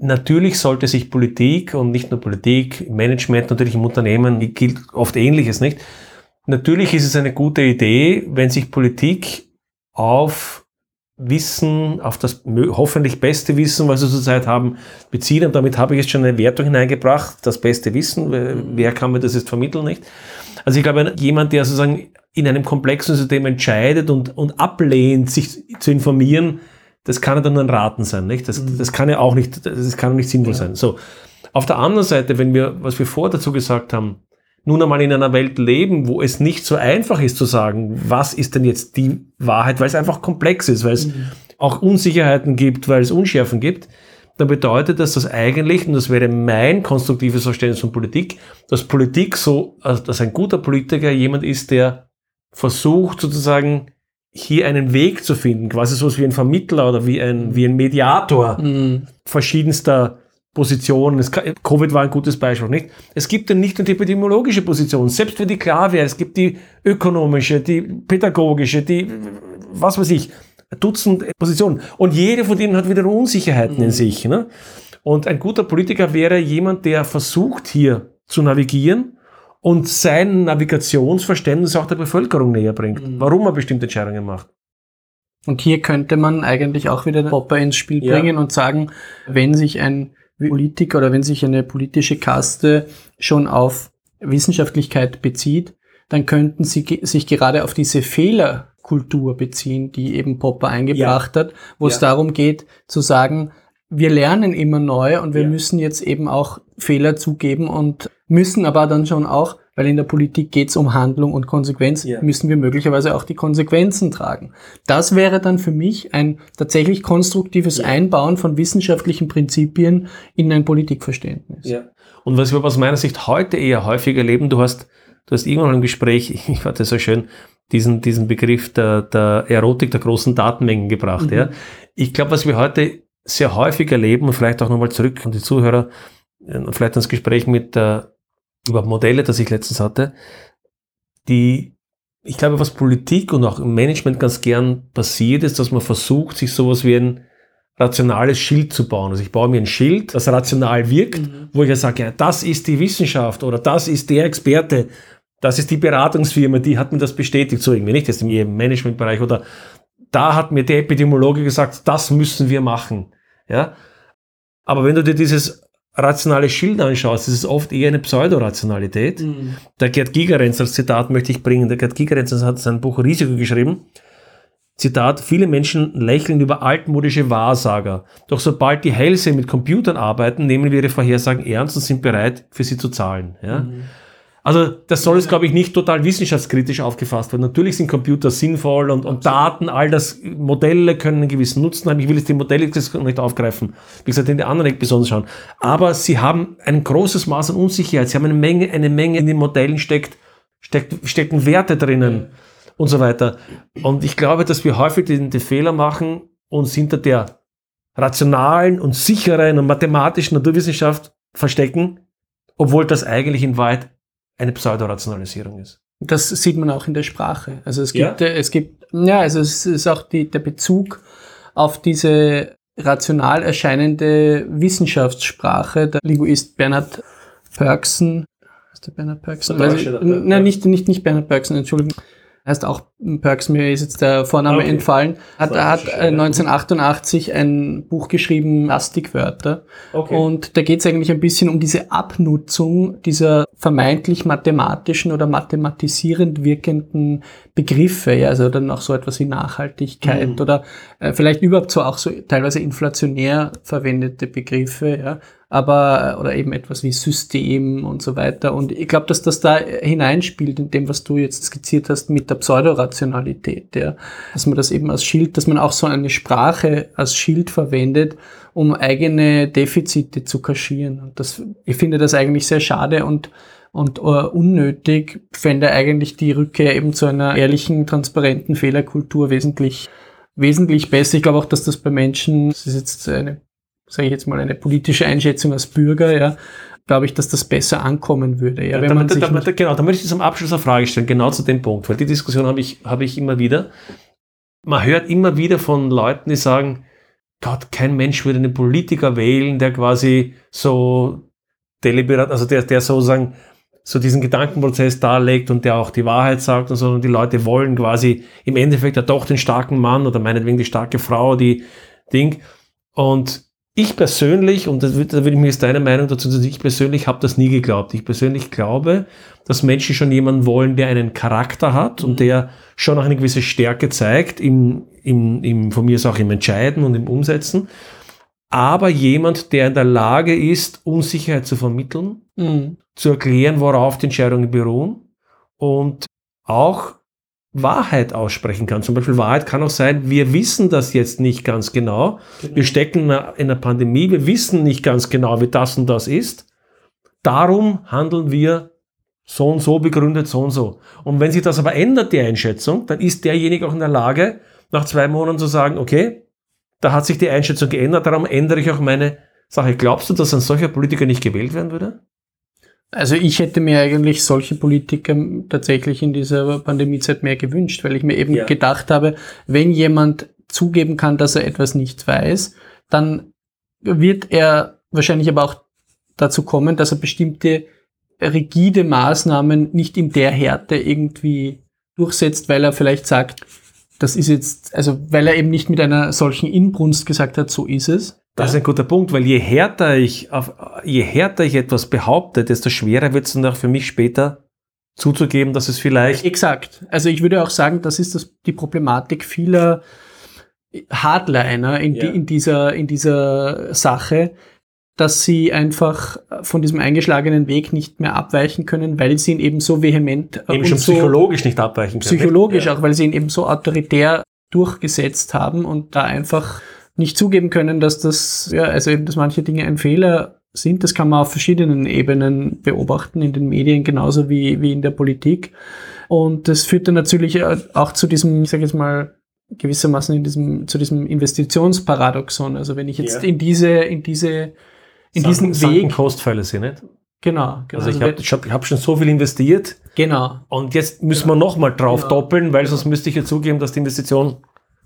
natürlich sollte sich Politik und nicht nur Politik, Management, natürlich im Unternehmen gilt oft Ähnliches, nicht? Natürlich ist es eine gute Idee, wenn sich Politik auf Wissen, auf das hoffentlich beste Wissen, was wir zurzeit haben, beziehen. Und damit habe ich jetzt schon eine Wertung hineingebracht, das beste Wissen. Wer kann mir das jetzt vermitteln, nicht? Also ich glaube, jemand, der sozusagen in einem komplexen System entscheidet und, und ablehnt, sich zu informieren, das kann ja dann nur ein Raten sein, nicht? Das, mhm. das kann ja auch nicht, das kann nicht sinnvoll ja. sein. So. Auf der anderen Seite, wenn wir, was wir vor dazu gesagt haben, nun einmal in einer Welt leben, wo es nicht so einfach ist zu sagen, was ist denn jetzt die Wahrheit, weil es einfach komplex ist, weil es mhm. auch Unsicherheiten gibt, weil es Unschärfen gibt, dann bedeutet das, dass eigentlich, und das wäre mein konstruktives Verständnis von Politik, dass Politik so, also dass ein guter Politiker jemand ist, der versucht sozusagen hier einen Weg zu finden, quasi so wie ein Vermittler oder wie ein, wie ein Mediator mhm. verschiedenster Positionen. Es, Covid war ein gutes Beispiel, nicht? Es gibt dann nicht nur die epidemiologische Position, selbst wenn die klar wäre, es gibt die ökonomische, die pädagogische, die, was weiß ich, Dutzend Positionen. Und jede von denen hat wieder Unsicherheiten mhm. in sich. Ne? Und ein guter Politiker wäre jemand, der versucht, hier zu navigieren und sein Navigationsverständnis auch der Bevölkerung näher bringt, mhm. warum er bestimmte Entscheidungen macht. Und hier könnte man eigentlich auch wieder den Popper ins Spiel ja. bringen und sagen, wenn sich ein Politiker oder wenn sich eine politische Kaste schon auf Wissenschaftlichkeit bezieht, dann könnten sie sich gerade auf diese Fehlerkultur beziehen, die eben Popper eingebracht ja. hat, wo ja. es darum geht zu sagen, wir lernen immer neu und wir müssen jetzt eben auch Fehler zugeben und müssen aber dann schon auch weil in der Politik geht es um Handlung und Konsequenz, yeah. müssen wir möglicherweise auch die Konsequenzen tragen. Das wäre dann für mich ein tatsächlich konstruktives yeah. Einbauen von wissenschaftlichen Prinzipien in ein Politikverständnis. Ja. Und was wir aus meiner Sicht heute eher häufig erleben, du hast, du hast irgendwann im Gespräch, ich fand das so schön, diesen, diesen Begriff der, der Erotik der großen Datenmengen gebracht. Mhm. Ja. Ich glaube, was wir heute sehr häufig erleben, und vielleicht auch nochmal zurück an die Zuhörer, äh, vielleicht ans Gespräch mit der über Modelle, das ich letztens hatte, die, ich glaube, was Politik und auch im Management ganz gern passiert, ist, dass man versucht, sich sowas wie ein rationales Schild zu bauen. Also ich baue mir ein Schild, das rational wirkt, mhm. wo ich ja sage, ja, das ist die Wissenschaft oder das ist der Experte, das ist die Beratungsfirma, die hat mir das bestätigt, so irgendwie nicht jetzt im Managementbereich oder da hat mir der Epidemiologe gesagt, das müssen wir machen. Ja? Aber wenn du dir dieses rationale Schild anschaust, ist es oft eher eine Pseudorationalität. Mhm. Der Gerd Gigerenz als Zitat möchte ich bringen. Der Gerd Gigerenz hat sein Buch Risiko geschrieben. Zitat, viele Menschen lächeln über altmodische Wahrsager. Doch sobald die Hellsehen mit Computern arbeiten, nehmen wir ihre Vorhersagen ernst und sind bereit, für sie zu zahlen. Ja? Mhm. Also das soll jetzt, glaube ich, nicht total wissenschaftskritisch aufgefasst werden. Natürlich sind Computer sinnvoll und, und Daten, all das, Modelle können einen gewissen Nutzen haben. Ich will jetzt die Modelle nicht aufgreifen. Wie gesagt, in die anderen besonders schauen. Aber sie haben ein großes Maß an Unsicherheit. Sie haben eine Menge, eine Menge in den Modellen steckt, steckt, stecken Werte drinnen und so weiter. Und ich glaube, dass wir häufig den, den Fehler machen, uns hinter der rationalen und sicheren und mathematischen Naturwissenschaft verstecken, obwohl das eigentlich in Wahrheit eine Pseudorationalisierung ist. Das sieht man auch in der Sprache. Also es gibt, ja. es gibt, ja, also es ist auch die, der Bezug auf diese rational erscheinende Wissenschaftsprache. Der Linguist Bernhard Perksen, ist der Bernhard Perksen? Nein, nicht, nicht, nicht Bernhard Perksen, Entschuldigung heißt auch Perks, mir ist jetzt der Vorname okay. entfallen, hat, er hat 1988 äh, ein Buch geschrieben, Plastikwörter. Okay. Und da geht es eigentlich ein bisschen um diese Abnutzung dieser vermeintlich mathematischen oder mathematisierend wirkenden Begriffe, ja, also dann auch so etwas wie Nachhaltigkeit mhm. oder äh, vielleicht überhaupt so auch so teilweise inflationär verwendete Begriffe, ja, aber oder eben etwas wie System und so weiter. Und ich glaube, dass das da hineinspielt in dem, was du jetzt skizziert hast mit der Pseudorationalität, ja. dass man das eben als Schild, dass man auch so eine Sprache als Schild verwendet, um eigene Defizite zu kaschieren. Und das, ich finde das eigentlich sehr schade und und uh, unnötig fände eigentlich die Rückkehr eben zu einer ehrlichen, transparenten Fehlerkultur wesentlich wesentlich besser. Ich glaube auch, dass das bei Menschen, das ist jetzt eine sage ich jetzt mal, eine politische Einschätzung als Bürger, ja, glaube ich, dass das besser ankommen würde. Ja, wenn da, man da, da, genau, da möchte ich zum Abschluss eine Frage stellen, genau zu dem Punkt, weil die Diskussion habe ich, habe ich immer wieder. Man hört immer wieder von Leuten, die sagen, Gott, kein Mensch würde einen Politiker wählen, der quasi so deliberat, also der, der sozusagen so diesen Gedankenprozess darlegt und der auch die Wahrheit sagt und so, und die Leute wollen quasi im Endeffekt ja doch den starken Mann oder meinetwegen die starke Frau, die Ding. Und ich persönlich, und da würde ich mir jetzt deine Meinung dazu sagen, ich persönlich habe das nie geglaubt. Ich persönlich glaube, dass Menschen schon jemanden wollen, der einen Charakter hat und der schon auch eine gewisse Stärke zeigt, im, im, im, von mir ist auch im Entscheiden und im Umsetzen. Aber jemand, der in der Lage ist, Unsicherheit zu vermitteln, mhm. zu erklären, worauf die Entscheidungen beruhen und auch Wahrheit aussprechen kann. Zum Beispiel Wahrheit kann auch sein, wir wissen das jetzt nicht ganz genau. genau. Wir stecken in einer Pandemie, wir wissen nicht ganz genau, wie das und das ist. Darum handeln wir so und so begründet, so und so. Und wenn sich das aber ändert, die Einschätzung, dann ist derjenige auch in der Lage, nach zwei Monaten zu sagen, okay, da hat sich die Einschätzung geändert, darum ändere ich auch meine Sache. Glaubst du, dass ein solcher Politiker nicht gewählt werden würde? Also ich hätte mir eigentlich solche Politiker tatsächlich in dieser Pandemiezeit mehr gewünscht, weil ich mir eben ja. gedacht habe, wenn jemand zugeben kann, dass er etwas nicht weiß, dann wird er wahrscheinlich aber auch dazu kommen, dass er bestimmte rigide Maßnahmen nicht in der Härte irgendwie durchsetzt, weil er vielleicht sagt, das ist jetzt, also weil er eben nicht mit einer solchen Inbrunst gesagt hat, so ist es, das ja. ist ein guter Punkt, weil je härter ich auf, je härter ich etwas behaupte, desto schwerer wird es dann auch für mich später zuzugeben, dass es vielleicht. Exakt. Also ich würde auch sagen, das ist das, die Problematik vieler Hardliner in, ja. die, in, dieser, in dieser Sache, dass sie einfach von diesem eingeschlagenen Weg nicht mehr abweichen können, weil sie ihn eben so vehement eben schon so psychologisch nicht abweichen können. Psychologisch ja. auch, weil sie ihn eben so autoritär durchgesetzt haben und da einfach nicht zugeben können, dass das, ja, also eben, dass manche Dinge ein Fehler sind. Das kann man auf verschiedenen Ebenen beobachten, in den Medien genauso wie, wie in der Politik. Und das führt dann natürlich auch zu diesem, ich sage jetzt mal, gewissermaßen in diesem, zu diesem Investitionsparadoxon. Also wenn ich jetzt ja. in diese, in diese, in diesen Weg. Kostfälle sind, nicht? Genau, genau. Also ich habe hab, hab schon so viel investiert. Genau. Und jetzt müssen genau. wir nochmal drauf genau. doppeln, weil sonst müsste ich ja zugeben, dass die Investition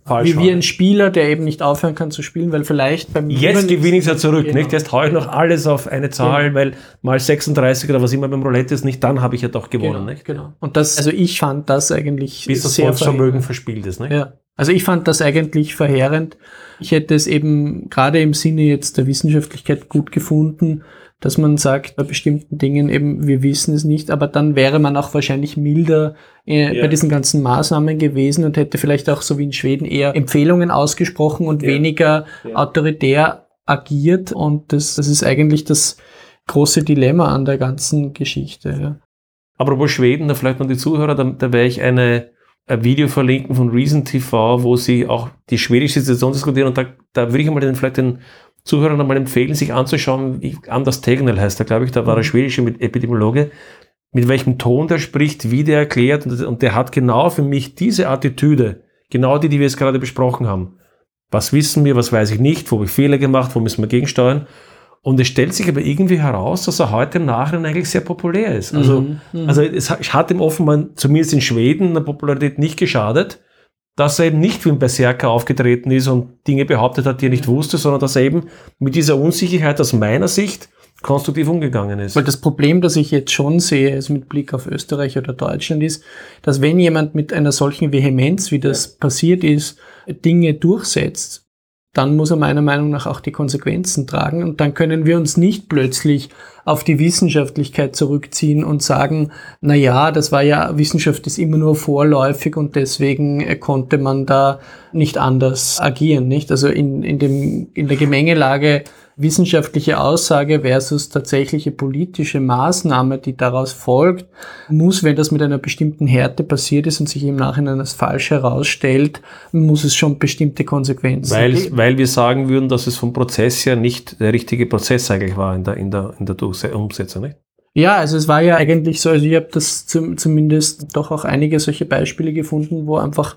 Falsch wie, wie ein Spieler, der eben nicht aufhören kann zu spielen, weil vielleicht beim Jetzt gewinne ich es ja zurück, genau. nicht? Jetzt haue ich noch alles auf eine Zahl, genau. weil mal 36 oder was immer beim Roulette ist, nicht, dann habe ich ja doch gewonnen, genau, nicht? Genau. Und das, also ich fand das eigentlich Bis das Volksvermögen verspielt ist, nicht? Ja. Also ich fand das eigentlich verheerend. Ich hätte es eben gerade im Sinne jetzt der Wissenschaftlichkeit gut gefunden, dass man sagt, bei bestimmten Dingen eben, wir wissen es nicht, aber dann wäre man auch wahrscheinlich milder äh, ja. bei diesen ganzen Maßnahmen gewesen und hätte vielleicht auch so wie in Schweden eher Empfehlungen ausgesprochen und ja. weniger ja. autoritär agiert. Und das, das ist eigentlich das große Dilemma an der ganzen Geschichte. Ja. Apropos Schweden, da vielleicht noch die Zuhörer, da, da werde ich eine, ein Video verlinken von Reason TV, wo sie auch die schwedische Situation diskutieren und da, da würde ich einmal den, vielleicht den Zuhörern einmal empfehlen, sich anzuschauen, wie Anders Tegnell heißt er, glaube ich, da war er mhm. schwedische Epidemiologe, mit welchem Ton der spricht, wie der erklärt und, der hat genau für mich diese Attitüde, genau die, die wir jetzt gerade besprochen haben. Was wissen wir, was weiß ich nicht, wo habe ich Fehler gemacht, wo müssen wir gegensteuern? Und es stellt sich aber irgendwie heraus, dass er heute im Nachhinein eigentlich sehr populär ist. Also, mhm, mhm. also es hat ihm offenbar, zumindest in Schweden, der Popularität nicht geschadet dass er eben nicht wie ein Berserker aufgetreten ist und Dinge behauptet hat, die er nicht wusste, sondern dass er eben mit dieser Unsicherheit aus meiner Sicht konstruktiv umgegangen ist. Weil das Problem, das ich jetzt schon sehe, also mit Blick auf Österreich oder Deutschland ist, dass wenn jemand mit einer solchen Vehemenz, wie das ja. passiert ist, Dinge durchsetzt, dann muss er meiner Meinung nach auch die Konsequenzen tragen. Und dann können wir uns nicht plötzlich auf die Wissenschaftlichkeit zurückziehen und sagen, na ja, das war ja, Wissenschaft ist immer nur vorläufig und deswegen äh, konnte man da nicht anders agieren, nicht? Also in, in dem, in der Gemengelage wissenschaftliche Aussage versus tatsächliche politische Maßnahme, die daraus folgt, muss, wenn das mit einer bestimmten Härte passiert ist und sich im Nachhinein als falsch herausstellt, muss es schon bestimmte Konsequenzen weil, geben. Weil wir sagen würden, dass es vom Prozess her nicht der richtige Prozess eigentlich war in der, in der, in der Umsetzung, nicht? Ja, also es war ja eigentlich so, also ich habe das zum, zumindest doch auch einige solche Beispiele gefunden, wo einfach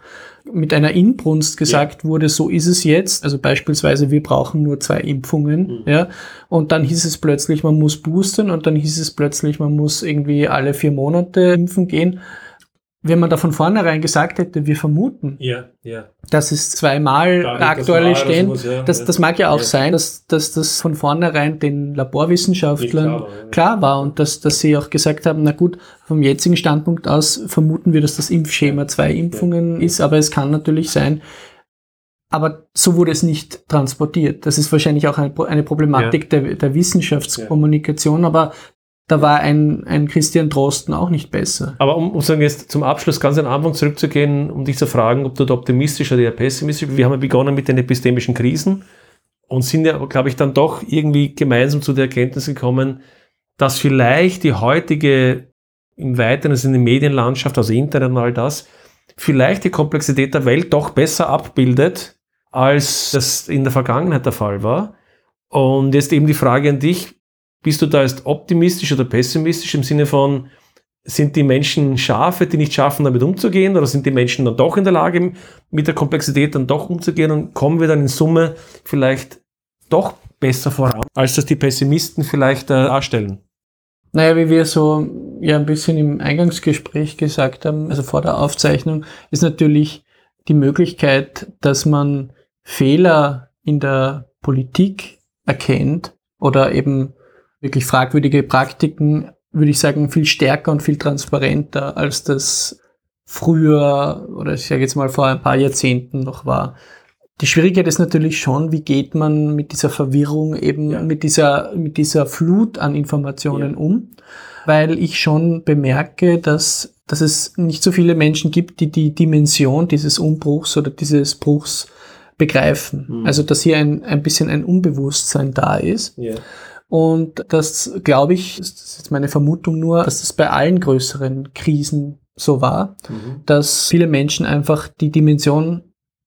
mit einer Inbrunst gesagt ja. wurde, so ist es jetzt. Also beispielsweise, wir brauchen nur zwei Impfungen, mhm. ja. Und dann hieß es plötzlich, man muss boostern und dann hieß es plötzlich, man muss irgendwie alle vier Monate impfen gehen wenn man da von vornherein gesagt hätte, wir vermuten, ja, ja. dass es zweimal aktuelle stehen, sowas, ja, das, das mag ja auch ja. sein, dass, dass das von vornherein den Laborwissenschaftlern klar war, klar war, und dass, dass sie auch gesagt haben, na gut, vom jetzigen Standpunkt aus vermuten wir, dass das Impfschema zwei Impfungen ist, aber es kann natürlich sein, aber so wurde es nicht transportiert. Das ist wahrscheinlich auch eine, Problematik der, der Wissenschaftskommunikation, aber da war ein, ein Christian Drosten auch nicht besser. Aber um, um sagen, jetzt zum Abschluss ganz an den Anfang zurückzugehen, um dich zu fragen, ob du da optimistisch oder eher pessimistisch bist. Wir haben ja begonnen mit den epistemischen Krisen und sind ja, glaube ich, dann doch irgendwie gemeinsam zu der Erkenntnis gekommen, dass vielleicht die heutige, im weiteren Sinne Medienlandschaft, also Internet und all das, vielleicht die Komplexität der Welt doch besser abbildet, als das in der Vergangenheit der Fall war. Und jetzt eben die Frage an dich, bist du da jetzt optimistisch oder pessimistisch im Sinne von, sind die Menschen Schafe, die nicht schaffen, damit umzugehen, oder sind die Menschen dann doch in der Lage, mit der Komplexität dann doch umzugehen und kommen wir dann in Summe vielleicht doch besser voran, als das die Pessimisten vielleicht äh, darstellen? Naja, wie wir so ja ein bisschen im Eingangsgespräch gesagt haben, also vor der Aufzeichnung, ist natürlich die Möglichkeit, dass man Fehler in der Politik erkennt oder eben wirklich fragwürdige Praktiken, würde ich sagen, viel stärker und viel transparenter, als das früher oder ich sage jetzt mal vor ein paar Jahrzehnten noch war. Die Schwierigkeit ist natürlich schon, wie geht man mit dieser Verwirrung eben, ja. mit dieser, mit dieser Flut an Informationen ja. um, weil ich schon bemerke, dass, dass es nicht so viele Menschen gibt, die die Dimension dieses Umbruchs oder dieses Bruchs begreifen. Mhm. Also, dass hier ein, ein bisschen ein Unbewusstsein da ist. Ja. Und das glaube ich, das ist jetzt meine Vermutung nur, dass das bei allen größeren Krisen so war, mhm. dass viele Menschen einfach die Dimension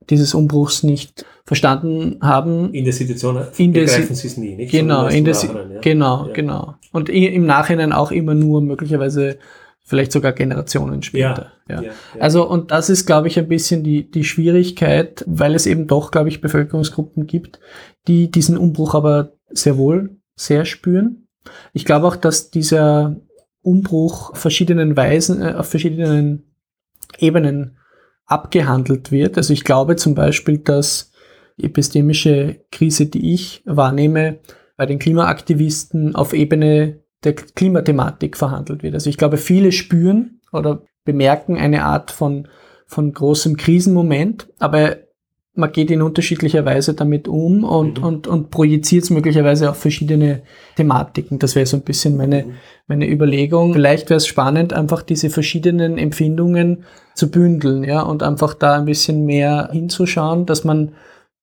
dieses Umbruchs nicht verstanden haben. In der Situation in der begreifen sie es nie, nicht? Genau, in der ja. genau, ja. genau. Und im Nachhinein auch immer nur möglicherweise vielleicht sogar Generationen später. Ja. ja, Also und das ist, glaube ich, ein bisschen die, die Schwierigkeit, weil es eben doch, glaube ich, Bevölkerungsgruppen gibt, die diesen Umbruch aber sehr wohl sehr spüren. Ich glaube auch, dass dieser Umbruch verschiedenen Weisen, äh, auf verschiedenen Ebenen abgehandelt wird. Also ich glaube zum Beispiel, dass die epistemische Krise, die ich wahrnehme, bei den Klimaaktivisten auf Ebene der Klimathematik verhandelt wird. Also ich glaube, viele spüren oder bemerken eine Art von, von großem Krisenmoment, aber man geht in unterschiedlicher Weise damit um und, mhm. und, und projiziert es möglicherweise auf verschiedene Thematiken. Das wäre so ein bisschen meine, mhm. meine Überlegung. Vielleicht wäre es spannend, einfach diese verschiedenen Empfindungen zu bündeln, ja, und einfach da ein bisschen mehr hinzuschauen, dass man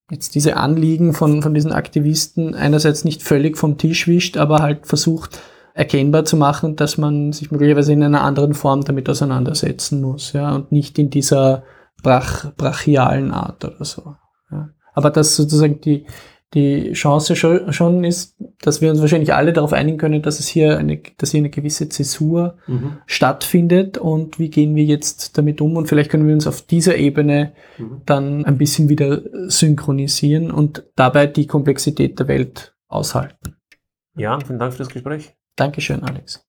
jetzt diese Anliegen von, von diesen Aktivisten einerseits nicht völlig vom Tisch wischt, aber halt versucht, erkennbar zu machen, dass man sich möglicherweise in einer anderen Form damit auseinandersetzen muss, ja, und nicht in dieser brach, brachialen Art oder so. Ja. Aber dass sozusagen die, die Chance schon, ist, dass wir uns wahrscheinlich alle darauf einigen können, dass es hier eine, dass hier eine gewisse Zäsur mhm. stattfindet und wie gehen wir jetzt damit um und vielleicht können wir uns auf dieser Ebene mhm. dann ein bisschen wieder synchronisieren und dabei die Komplexität der Welt aushalten. Ja, vielen Dank für das Gespräch. Dankeschön, Alex.